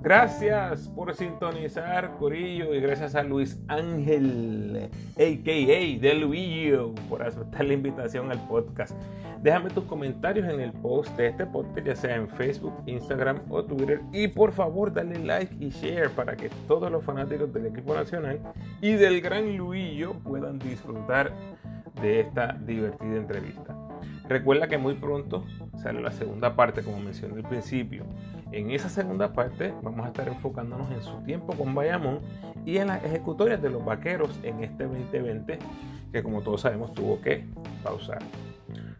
Gracias por sintonizar, Corillo, y gracias a Luis Ángel, a.k.a. de Luillo, por aceptar la invitación al podcast. Déjame tus comentarios en el post de este podcast, ya sea en Facebook, Instagram o Twitter. Y por favor, dale like y share para que todos los fanáticos del equipo nacional y del gran Luillo puedan disfrutar de esta divertida entrevista. Recuerda que muy pronto sale la segunda parte, como mencioné al principio. En esa segunda parte vamos a estar enfocándonos en su tiempo con Bayamón y en las ejecutorias de los vaqueros en este 2020, que como todos sabemos tuvo que pausar.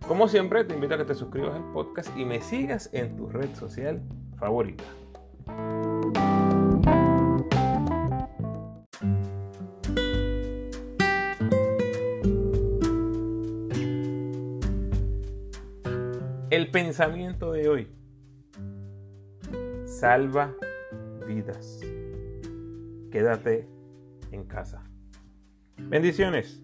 Como siempre, te invito a que te suscribas al podcast y me sigas en tu red social favorita. El pensamiento de hoy salva vidas. Quédate en casa. Bendiciones.